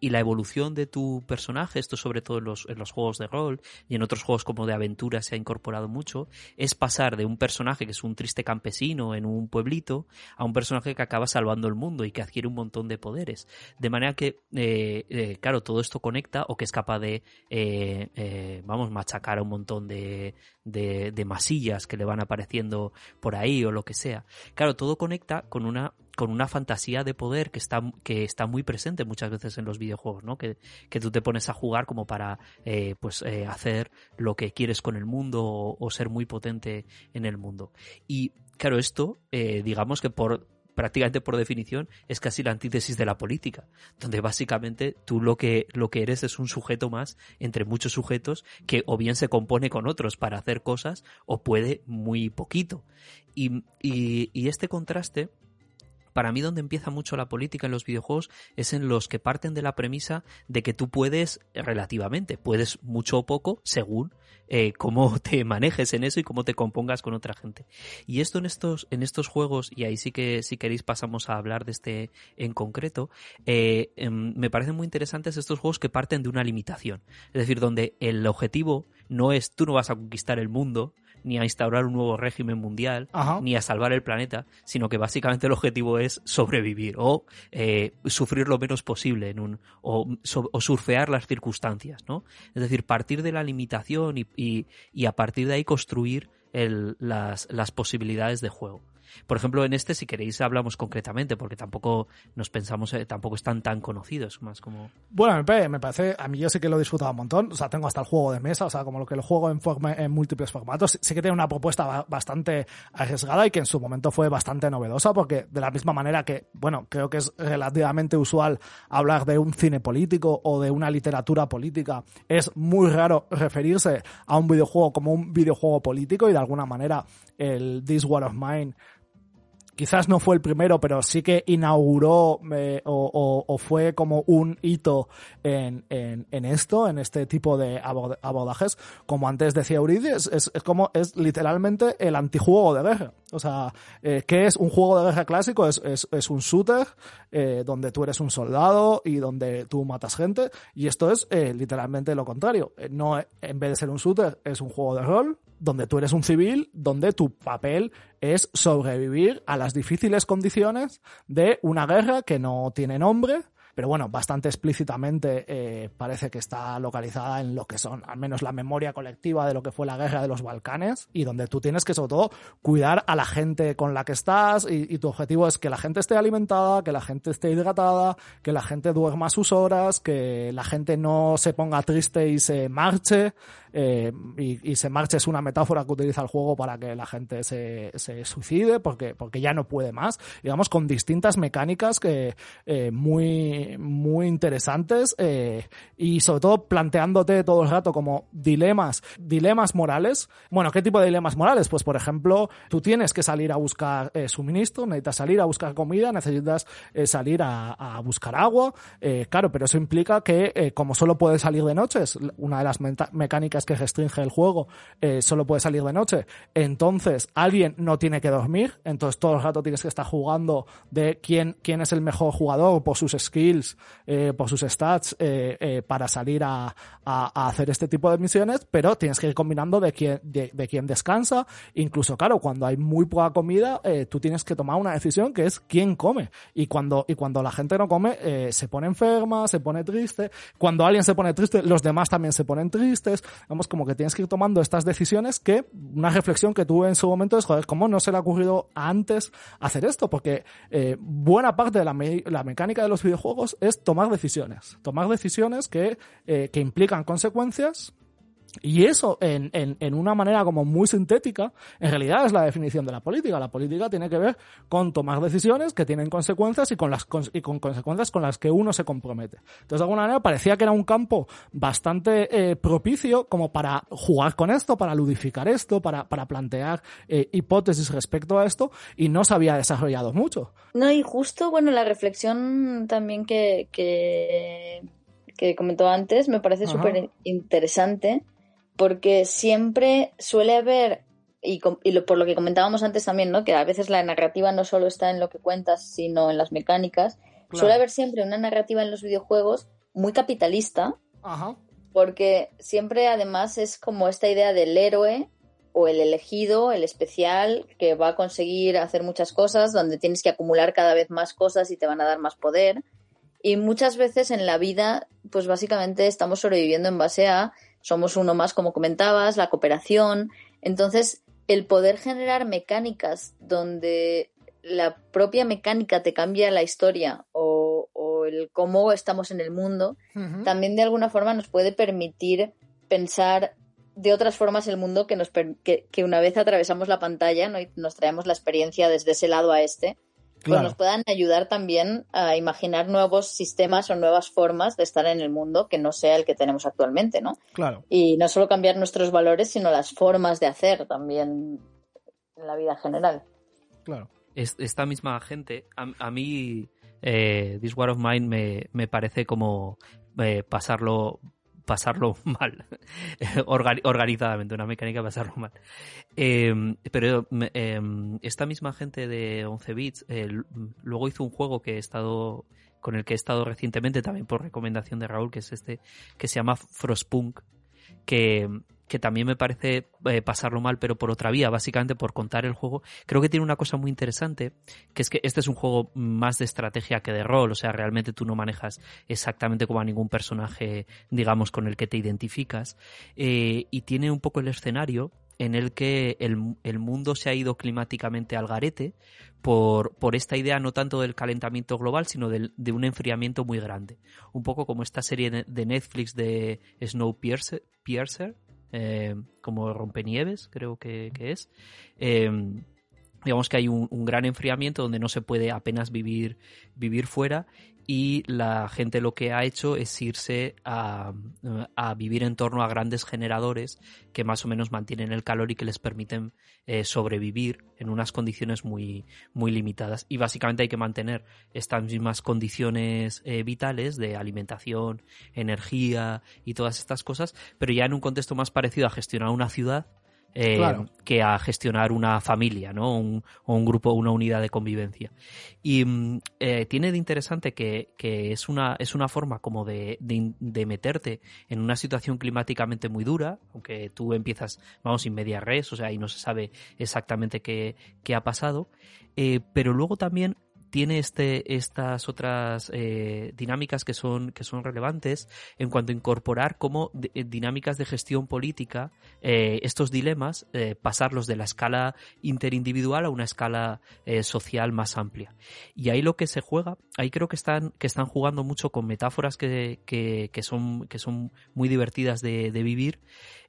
y la evolución de tu personaje, esto sobre todo en los, en los juegos de rol y en otros juegos como de aventura se ha incorporado mucho, es pasar de un personaje que es un triste campesino en un pueblito a un personaje que acaba salvando el mundo y que adquiere un montón de poderes. De manera que, eh, eh, claro, todo esto conecta o que es capaz de, eh, vamos, machacar a un montón de, de, de masillas que le van apareciendo por ahí o lo que sea. Claro, todo conecta con una con una fantasía de poder que está, que está muy presente muchas veces en los videojuegos, ¿no? Que, que tú te pones a jugar como para eh, pues eh, hacer lo que quieres con el mundo o, ser muy potente en el mundo. Y claro, esto, eh, digamos que por prácticamente por definición es casi la antítesis de la política, donde básicamente tú lo que, lo que eres es un sujeto más entre muchos sujetos que o bien se compone con otros para hacer cosas o puede muy poquito. Y, y, y este contraste para mí donde empieza mucho la política en los videojuegos es en los que parten de la premisa de que tú puedes relativamente, puedes mucho o poco según eh, cómo te manejes en eso y cómo te compongas con otra gente. Y esto en estos, en estos juegos, y ahí sí que si queréis pasamos a hablar de este en concreto, eh, em, me parecen muy interesantes estos juegos que parten de una limitación. Es decir, donde el objetivo no es tú no vas a conquistar el mundo, ni a instaurar un nuevo régimen mundial, ni a salvar el planeta, sino que básicamente el objetivo es sobrevivir o eh, sufrir lo menos posible en un, o, surfear las circunstancias, ¿no? Es decir, partir de la limitación y, y, a partir de ahí construir el, las, las posibilidades de juego. Por ejemplo, en este, si queréis, hablamos concretamente, porque tampoco nos pensamos, eh, tampoco están tan conocidos, más como... Bueno, me parece, a mí yo sí que lo he disfrutado un montón, o sea, tengo hasta el juego de mesa, o sea, como lo que lo juego en, múltiples formatos, sí que tiene una propuesta bastante arriesgada y que en su momento fue bastante novedosa, porque de la misma manera que, bueno, creo que es relativamente usual hablar de un cine político o de una literatura política, es muy raro referirse a un videojuego como un videojuego político y de alguna manera el This War of Mine quizás no fue el primero, pero sí que inauguró eh, o, fue como un hito en, esto, en este tipo de abordajes. Como antes decía Euridice, es, como, es literalmente el antijuego de guerra. O sea, eh, ¿qué es un juego de guerra clásico? Es, un shooter eh, donde tú eres un soldado y donde tú matas gente. Y esto es eh, literalmente lo contrario. No, en vez de ser un shooter, es un juego de rol donde tú eres un civil, donde tu papel es sobrevivir a las difíciles condiciones de una guerra que no tiene nombre, pero bueno, bastante explícitamente eh, parece que está localizada en lo que son, al menos la memoria colectiva de lo que fue la guerra de los Balcanes, y donde tú tienes que sobre todo cuidar a la gente con la que estás, y, tu objetivo es que la gente esté alimentada, que la gente esté hidratada, que la gente duerma sus horas, que la gente no se ponga triste y se marche, eh, y, se marche es una metáfora que utiliza el juego para que la gente se, se suicide porque, porque ya no puede más, digamos, con distintas mecánicas que eh, muy, muy interesantes eh, y sobre todo planteándote todo el rato como dilemas, dilemas morales. Bueno, ¿qué tipo de dilemas morales? Pues, por ejemplo, tú tienes que salir a buscar eh, suministro, necesitas salir a buscar comida, necesitas eh, salir a, a, buscar agua, eh, claro, pero eso implica que como solo puedes salir de noche, es una de las mecánicas que restringe el juego, eh, solo puede salir de noche. Entonces, alguien no tiene que dormir, entonces todo el rato tienes que estar jugando de quién, quién es el mejor jugador por sus skills kills por sus stats para salir a, hacer este tipo de misiones, pero tienes que ir combinando de quién, de, quién descansa. Incluso, claro, cuando hay muy poca comida, tú tienes que tomar una decisión que es quién come. Y cuando, y cuando la gente no come, se pone enferma, se pone triste. Cuando alguien se pone triste, los demás también se ponen tristes. Vamos, como que tienes que ir tomando estas decisiones que, una reflexión que tuve en su momento es, joder, ¿cómo no se le ha ocurrido antes hacer esto? Porque eh, buena parte de la, mecánica de los videojuegos es tomar decisiones. Tomar decisiones que, eh, que implican consecuencias y eso, en, en, en, una manera como muy sintética, en realidad es la definición de la política. La política tiene que ver con tomar decisiones que tienen consecuencias y con las y con consecuencias con las que uno se compromete. Entonces, de alguna manera, parecía que era un campo bastante eh, propicio como para jugar con esto, para ludificar esto, para, para plantear eh, hipótesis respecto a esto, y no se había desarrollado mucho. No, y justo, bueno, la reflexión también que, que, que comentó antes me parece súper interesante porque siempre suele haber, y, por lo que comentábamos antes también, ¿no? que a veces la narrativa no solo está en lo que cuentas, sino en las mecánicas, suele haber siempre una narrativa en los videojuegos muy capitalista, porque siempre además es como esta idea del héroe o el elegido, el especial, que va a conseguir hacer muchas cosas, donde tienes que acumular cada vez más cosas y te van a dar más poder. Y muchas veces en la vida, pues básicamente estamos sobreviviendo en base a somos uno más, como comentabas, la cooperación. Entonces, el poder generar mecánicas donde la propia mecánica te cambia la historia o, el cómo estamos en el mundo, también de alguna forma nos puede permitir pensar de otras formas el mundo que, nos, que, que una vez atravesamos la pantalla ¿no? y nos traemos la experiencia desde ese lado a este, pues nos puedan ayudar también a imaginar nuevos sistemas o nuevas formas de estar en el mundo que no sea el que tenemos actualmente, ¿no? Claro. Y no solo cambiar nuestros valores, sino las formas de hacer también en la vida general. Claro. esta misma gente, a, mí eh, This War of Mine me, me parece como eh, pasarlo pasarlo mal, organizadamente, una mecánica de pasarlo mal. Em, pero em, esta misma gente de 11 bits eh, luego hizo un juego que he estado con el que he estado recientemente también por recomendación de Raúl, que es este que se llama Frostpunk, que que también me parece eh, pasarlo mal, pero por otra vía, básicamente por contar el juego. Creo que tiene una cosa muy interesante, que es que este es un juego más de estrategia que de rol, o sea, realmente tú no manejas exactamente como a ningún personaje, digamos, con el que te identificas, eh, y tiene un poco el escenario en el que el, mundo se ha ido climáticamente al garete por, por, esta idea no tanto del calentamiento global, sino de un enfriamiento muy grande. Un poco como esta serie de Netflix de Snowpiercer, Piercer, eh, como rompenieves, creo que, es. Eh, digamos que hay un, gran enfriamiento donde no se puede apenas vivir, vivir fuera y la gente lo que ha hecho es irse a, vivir en torno a grandes generadores que más o menos mantienen el calor y que les permiten eh, sobrevivir en unas condiciones muy, muy limitadas. Y básicamente hay que mantener estas mismas condiciones eh, vitales de alimentación, energía y todas estas cosas, pero ya en un contexto más parecido a gestionar una ciudad eh, que a gestionar una familia, ¿no? Un, o un grupo, una unidad de convivencia. Y mm, eh, tiene de interesante que, es, una, es una forma como de, de, meterte en una situación climáticamente muy dura, aunque tú empiezas, vamos, sin media res, o sea, y no se sabe exactamente qué, qué ha pasado, eh, pero luego también tiene este, estas otras eh, dinámicas que son, que son relevantes en cuanto a incorporar como eh, dinámicas de gestión política eh, estos dilemas, pasarlos de la escala interindividual a una escala social más amplia. Y ahí lo que se juega, ahí creo que están, que están jugando mucho con metáforas que, que, que son, que son muy divertidas de, de vivir,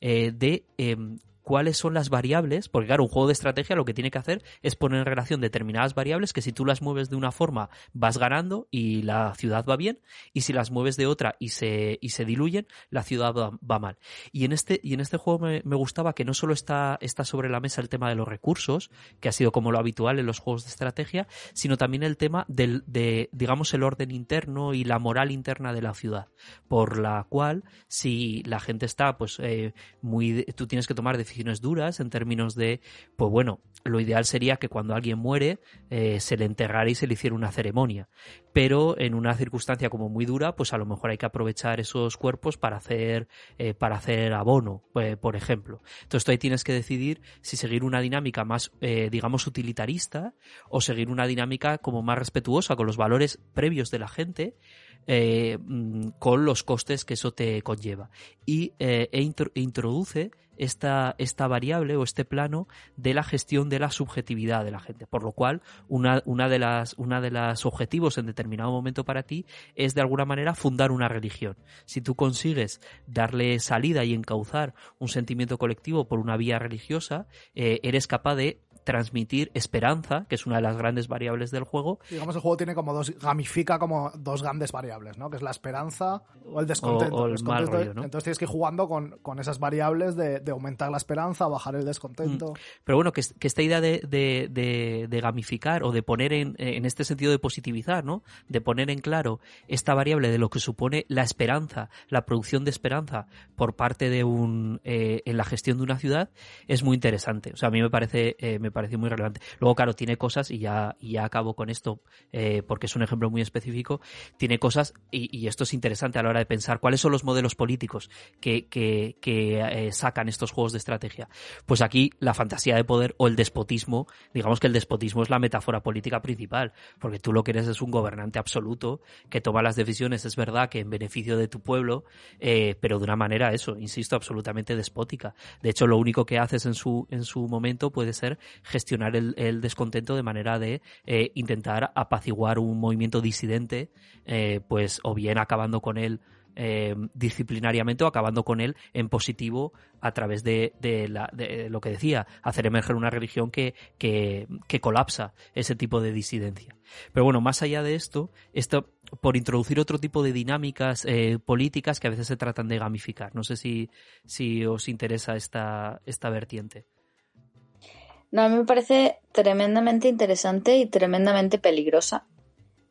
de em, cuáles son las variables, porque claro, un juego de estrategia lo que tiene que hacer es poner en relación determinadas variables que si tú las mueves de una forma vas ganando y la ciudad va bien, y si las mueves de otra y se, y se diluyen, la ciudad va, mal. Y en este, y en este juego me, gustaba que no solo está, está sobre la mesa el tema de los recursos, que ha sido como lo habitual en los juegos de estrategia, sino también el tema del, de, digamos, el orden interno y la moral interna de la ciudad, por la cual si la gente está, pues, eh, muy, tú tienes que tomar decisiones decisiones duras en términos de, pues bueno, lo ideal sería que cuando alguien muere eh, se le enterrara y se le hiciera una ceremonia. Pero en una circunstancia como muy dura, pues a lo mejor hay que aprovechar esos cuerpos para hacer, eh, para hacer abono, eh, por ejemplo. Entonces ahí tienes que decidir si seguir una dinámica más, digamos, utilitarista o seguir una dinámica como más respetuosa con los valores previos de la gente mm, con los costes que eso te conlleva. Y eh, e, e introduce esta, esta variable o este plano de la gestión de la subjetividad de la gente. Por lo cual, una, una de las, una de las objetivos en determinado momento para ti es de alguna manera fundar una religión. Si tú consigues darle salida y encauzar un sentimiento colectivo por una vía religiosa, eh, eres capaz de transmitir esperanza, que es una de las grandes variables del juego. Digamos, el juego tiene como dos, gamifica como dos grandes variables, ¿no? Que es la esperanza o el descontento. Entonces tienes que ir jugando con, con esas variables de, de, aumentar la esperanza, bajar el descontento. Mm. Pero bueno, que, que esta idea de, de, de, gamificar o de poner en, en este sentido de positivizar, ¿no? De poner en claro esta variable de lo que supone la esperanza, la producción de esperanza por parte de un, eh, en la gestión de una ciudad, es muy interesante. O sea, a mí me parece, eh, pareció muy relevante. Luego, claro, tiene cosas, y ya, y ya acabo con esto, eh, porque es un ejemplo muy específico, tiene cosas, y, esto es interesante a la hora de pensar cuáles son los modelos políticos que, que, eh, sacan estos juegos de estrategia. Pues aquí la fantasía de poder o el despotismo, digamos que el despotismo es la metáfora política principal, porque tú lo que eres es un gobernante absoluto que toma las decisiones, es verdad que en beneficio de tu pueblo, eh, pero de una manera, eso, insisto, absolutamente despótica. De hecho, lo único que haces en su, en su momento puede ser gestionar el, descontento de manera de eh, intentar apaciguar un movimiento disidente, eh, pues o bien acabando con él eh, disciplinariamente o acabando con él en positivo a través de, lo que decía, hacer emerger una religión que, que, colapsa ese tipo de disidencia. Pero bueno, más allá de esto, esto por introducir otro tipo de dinámicas políticas que a veces se tratan de gamificar. No sé si, si os interesa esta, esta vertiente. No, a mí me parece tremendamente interesante y tremendamente peligrosa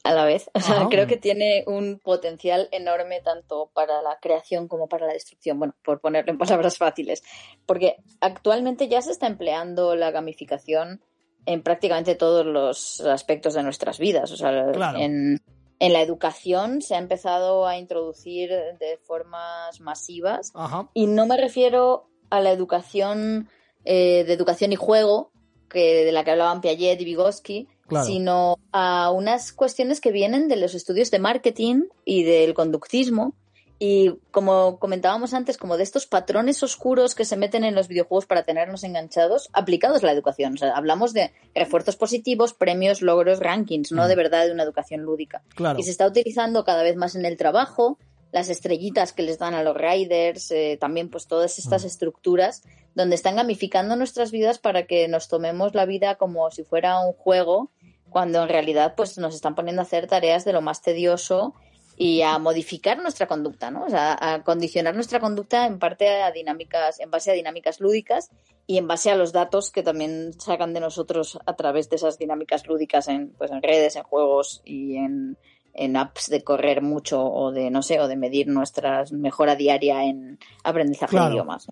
a la vez. O sea, creo que tiene un potencial enorme tanto para la creación como para la destrucción. Bueno, por ponerlo en palabras fáciles. Porque actualmente ya se está empleando la gamificación en prácticamente todos los aspectos de nuestras vidas. O sea, en, en, la educación se ha empezado a introducir de formas masivas. Y no me refiero a la educación eh, de educación y juego, que, de la que hablaban Piaget y Vygotsky, sino a unas cuestiones que vienen de los estudios de marketing y del conductismo. Y como comentábamos antes, como de estos patrones oscuros que se meten en los videojuegos para tenernos enganchados, aplicados a la educación. O sea, hablamos de refuerzos positivos, premios, logros, rankings, no de verdad de una educación lúdica. Y se está utilizando cada vez más en el trabajo, las estrellitas que les dan a los riders, eh, también pues todas estas mm. estructuras donde están gamificando nuestras vidas para que nos tomemos la vida como si fuera un juego, cuando en realidad pues nos están poniendo a hacer tareas de lo más tedioso y a modificar nuestra conducta, ¿no? O sea, a condicionar nuestra conducta en parte a dinámicas, en base a dinámicas lúdicas y en base a los datos que también sacan de nosotros a través de esas dinámicas lúdicas en, pues, en redes, en juegos y en, en apps de correr mucho o de, no sé, o de medir nuestra mejora diaria en aprendizaje de idiomas.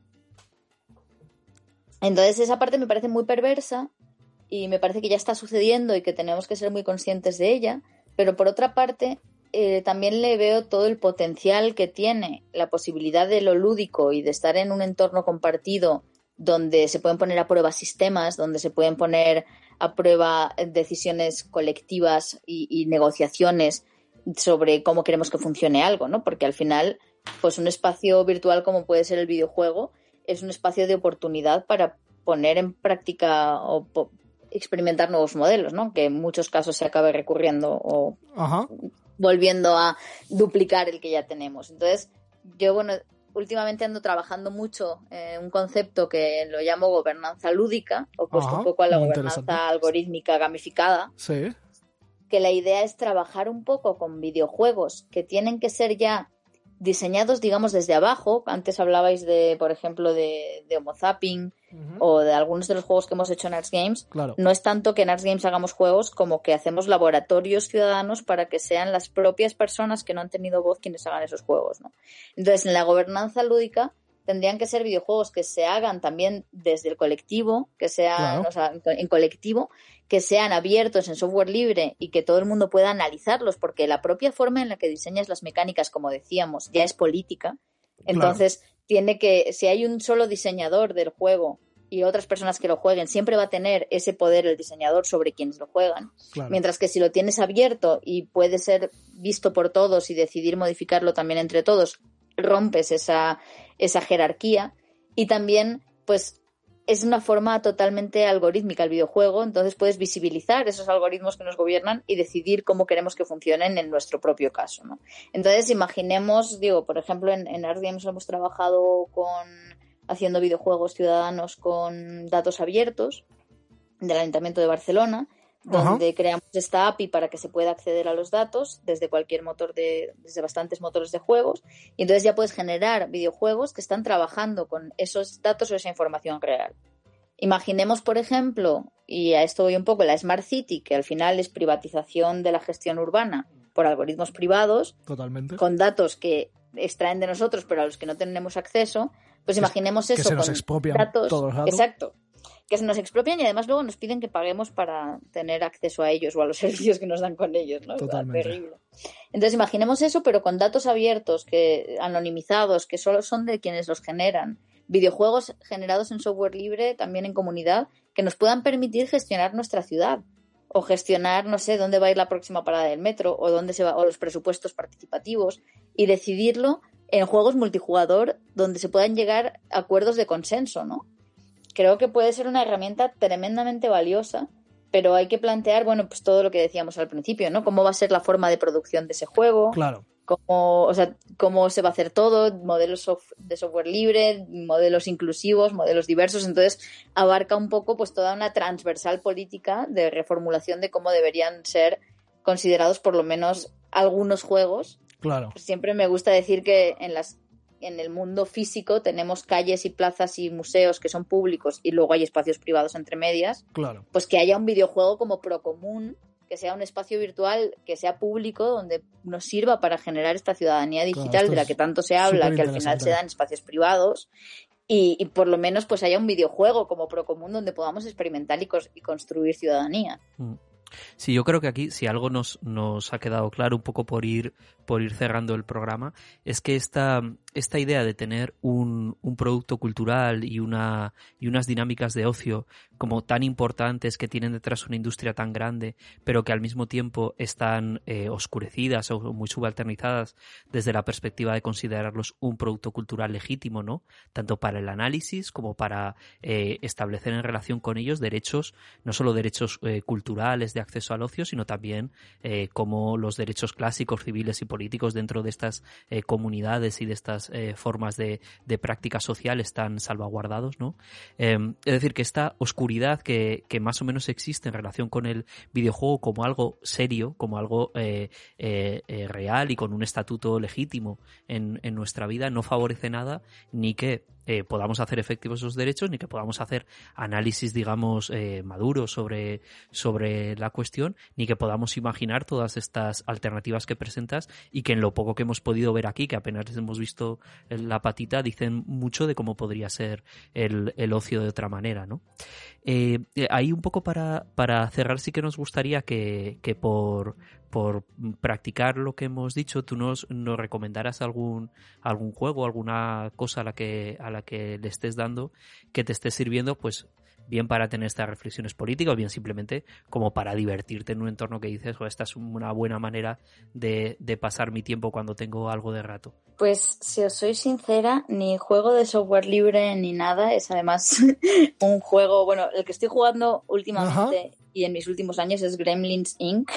Entonces esa parte me parece muy perversa y me parece que ya está sucediendo y que tenemos que ser muy conscientes de ella, pero por otra parte eh, también le veo todo el potencial que tiene la posibilidad de lo lúdico y de estar en un entorno compartido donde se pueden poner a prueba sistemas, donde se pueden poner a prueba decisiones colectivas y, negociaciones sobre cómo queremos que funcione algo, ¿no? Porque al final, pues un espacio virtual como puede ser el videojuego es un espacio de oportunidad para poner en práctica o experimentar nuevos modelos, ¿no? Que en muchos casos se acabe recurriendo o volviendo a duplicar el que ya tenemos. Entonces, yo, bueno, últimamente ando trabajando mucho en un concepto que lo llamo gobernanza lúdica, opuesto un poco a la gobernanza algorítmica gamificada. Sí. Que la idea es trabajar un poco con videojuegos que tienen que ser ya diseñados, digamos, desde abajo. Antes hablabais de, por ejemplo, de, de Homo Zapping o de algunos de los juegos que hemos hecho en Arts Games. No es tanto que en Arts Games hagamos juegos como que hacemos laboratorios ciudadanos para que sean las propias personas que no han tenido voz quienes hagan esos juegos, ¿no? Entonces, en la gobernanza lúdica tendrían que ser videojuegos que se hagan también desde el colectivo, que sean o sea, en colectivo, que sean abiertos en software libre y que todo el mundo pueda analizarlos, porque la propia forma en la que diseñas las mecánicas, como decíamos, ya es política. Entonces, tiene que, si hay un solo diseñador del juego y otras personas que lo jueguen, siempre va a tener ese poder el diseñador sobre quienes lo juegan. Mientras que si lo tienes abierto y puede ser visto por todos y decidir modificarlo también entre todos, rompes esa, esa jerarquía. Y también, pues, es una forma totalmente algorítmica el videojuego, entonces puedes visibilizar esos algoritmos que nos gobiernan y decidir cómo queremos que funcionen en nuestro propio caso. ¿no? Entonces, imaginemos, digo, por ejemplo, en, en hemos trabajado con haciendo videojuegos ciudadanos con datos abiertos del Ayuntamiento de Barcelona, donde creamos esta API para que se pueda acceder a los datos desde cualquier motor de, desde bastantes motores de juegos, y entonces ya puedes generar videojuegos que están trabajando con esos datos o esa información real. Imaginemos, por ejemplo, y a esto voy un poco, la Smart City, que al final es privatización de la gestión urbana por algoritmos privados, Totalmente. con datos que extraen de nosotros, pero a los que no tenemos acceso, pues imaginemos eso. Que se nos expropian datos, todos los Exacto. Que se nos expropian y además luego nos piden que paguemos para tener acceso a ellos o a los servicios que nos dan con ellos, ¿no? Totalmente. Terrible. Entonces imaginemos eso, pero con datos abiertos, que anonimizados, que solo son de quienes los generan. Videojuegos generados en software libre, también en comunidad, que nos puedan permitir gestionar nuestra ciudad o gestionar, no sé, dónde va a ir la próxima parada del metro o dónde se va o los presupuestos participativos y decidirlo en juegos multijugador donde se puedan llegar a acuerdos de consenso, ¿no? Creo que puede ser una herramienta tremendamente valiosa, pero hay que plantear, bueno, pues todo lo que decíamos al principio, ¿no? Cómo va a ser la forma de producción de ese juego. Claro. Cómo, o sea, cómo se va a hacer todo, modelos de software libre, modelos inclusivos, modelos diversos. Entonces, abarca un poco pues toda una transversal política de reformulación de cómo deberían ser considerados por lo menos algunos juegos Claro. Pues siempre me gusta decir que en las en el mundo físico tenemos calles y plazas y museos que son públicos y luego hay espacios privados entre medias. Claro. Pues que haya un videojuego como Procomún, que sea un espacio virtual, que sea público, donde nos sirva para generar esta ciudadanía digital de la que tanto se habla, que al final se da en espacios privados. Y, por lo menos pues haya un videojuego como Procomún donde podamos experimentar y, y construir ciudadanía. Mm. Sí, yo creo que aquí, si algo nos, nos ha quedado claro un poco por ir, por ir cerrando el programa, es que esta, esta idea de tener un, un, producto cultural y, una, y unas dinámicas de ocio como tan importantes que tienen detrás una industria tan grande, pero que al mismo tiempo están eh, oscurecidas o muy subalternizadas desde la perspectiva de considerarlos un producto cultural legítimo, ¿no? Tanto para el análisis como para eh, establecer en relación con ellos derechos, no solo derechos eh, culturales de acceso al ocio, sino también como los derechos clásicos, civiles y políticos dentro de estas comunidades y de estas eh, formas de, práctica social están salvaguardados. Em, es decir, que esta oscuridad que, más o menos existe en relación con el videojuego como algo serio, como algo eh, eh, real y con un estatuto legítimo en nuestra vida, no favorece nada ni que eh, podamos hacer efectivos esos derechos ni que podamos hacer análisis, digamos, eh, maduros sobre, sobre la cuestión, ni que podamos imaginar todas estas alternativas que presentas y que en lo poco que hemos podido ver aquí, que apenas hemos visto la patita, dicen mucho de cómo podría ser el, el ocio de otra manera, ¿no? Eh, ahí un poco para, para cerrar sí que nos gustaría que, que por, por practicar lo que hemos dicho, tú nos, nos recomendaras algún, algún juego, alguna cosa a la que, a la que le estés dando que te esté sirviendo, pues bien para tener estas reflexiones políticas o bien simplemente como para divertirte en un entorno que dices, o esta es una buena manera de, de, pasar mi tiempo cuando tengo algo de rato. Pues si os soy sincera, ni juego de software libre ni nada, es además un juego, bueno, el que estoy jugando últimamente y en mis últimos años es Gremlins Inc.,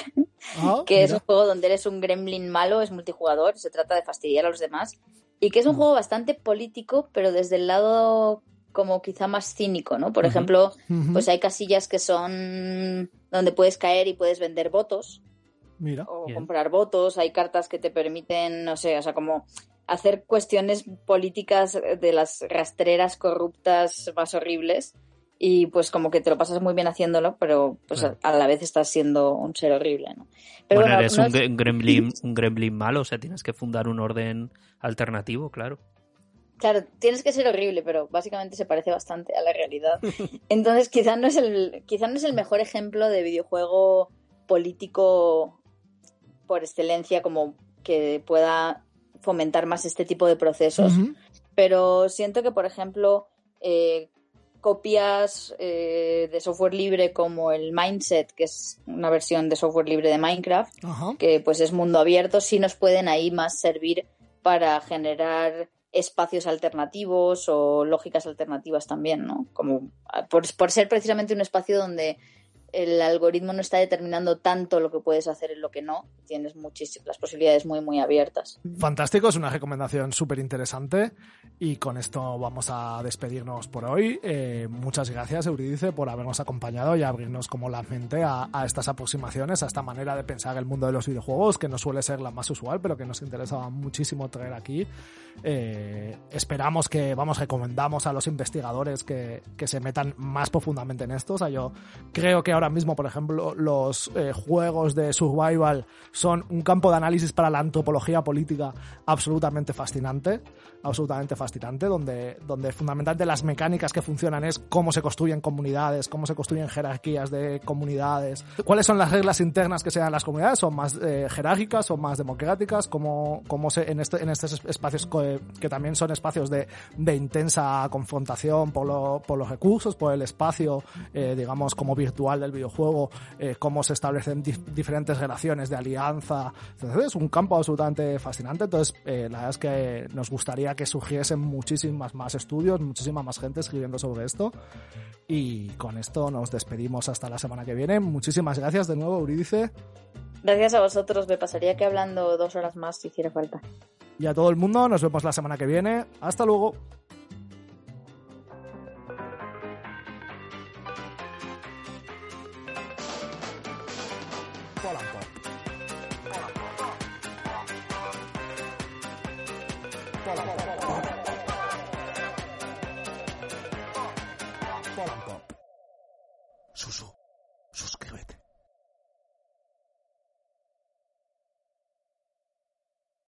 ah, que es un juego donde eres un gremlin malo, es multijugador, se trata de fastidiar a los demás, y que es un mm. juego bastante político, pero desde el lado como quizá más cínico, ¿no? Por ejemplo, pues hay casillas que son donde puedes caer y puedes vender votos. Mira. O comprar votos, hay cartas que te permiten, no sé, o sea, como hacer cuestiones políticas de las rastreras corruptas más horribles y pues como que te lo pasas muy bien haciéndolo, pero pues a, la vez estás siendo un ser horrible, ¿no? Pero bueno, eres un, gremlin, un gremlin malo, o sea, tienes que fundar un orden alternativo, claro. Claro, tienes que ser horrible, pero básicamente se parece bastante a la realidad. Entonces, quizás no es el, quizás no es el mejor ejemplo de videojuego político por excelencia como que pueda fomentar más este tipo de procesos. Pero siento que, por ejemplo, eh, copias eh, de software libre como el Mindset, que es una versión de software libre de Minecraft, que pues es mundo abierto, sí nos pueden ahí más servir para generar espacios alternativos o lógicas alternativas también, ¿no? Como por, por ser precisamente un espacio donde el algoritmo no está determinando tanto lo que puedes hacer y lo que no. Tienes muchísimas las posibilidades muy, muy abiertas. Fantástico, es una recomendación súper interesante. Y con esto vamos a despedirnos por hoy. Eh, muchas gracias, Euridice, por habernos acompañado y abrirnos como la mente a, estas aproximaciones, a esta manera de pensar el mundo de los videojuegos, que no suele ser la más usual, pero que nos interesaba muchísimo traer aquí. Eh, esperamos que, vamos, recomendamos a los investigadores que, que se metan más profundamente en esto. O sea, yo creo que ahora ahora mismo, por ejemplo, los eh, juegos de survival son un campo de análisis para la antropología política absolutamente fascinante, absolutamente fascinante, donde, donde fundamentalmente las mecánicas que funcionan es cómo se construyen comunidades, cómo se construyen jerarquías de comunidades, cuáles son las reglas internas que se dan en las comunidades, son más eh, jerárquicas, son más democráticas, cómo, cómo se, en, este, en estos espacios que, también son espacios de, de intensa confrontación por, lo, por los recursos, por el espacio, eh, digamos, como virtual del videojuego, eh, cómo se establecen diferentes relaciones de alianza. Entonces, es un campo absolutamente fascinante. Entonces, eh, la verdad es que nos gustaría que surgiesen muchísimas más estudios, muchísima más gente escribiendo sobre esto. Y con esto nos despedimos hasta la semana que viene. Muchísimas gracias de nuevo, Euridice. Gracias a vosotros. Me pasaría que hablando dos horas más si hiciera falta. Y a todo el mundo, nos vemos la semana que viene. Hasta luego.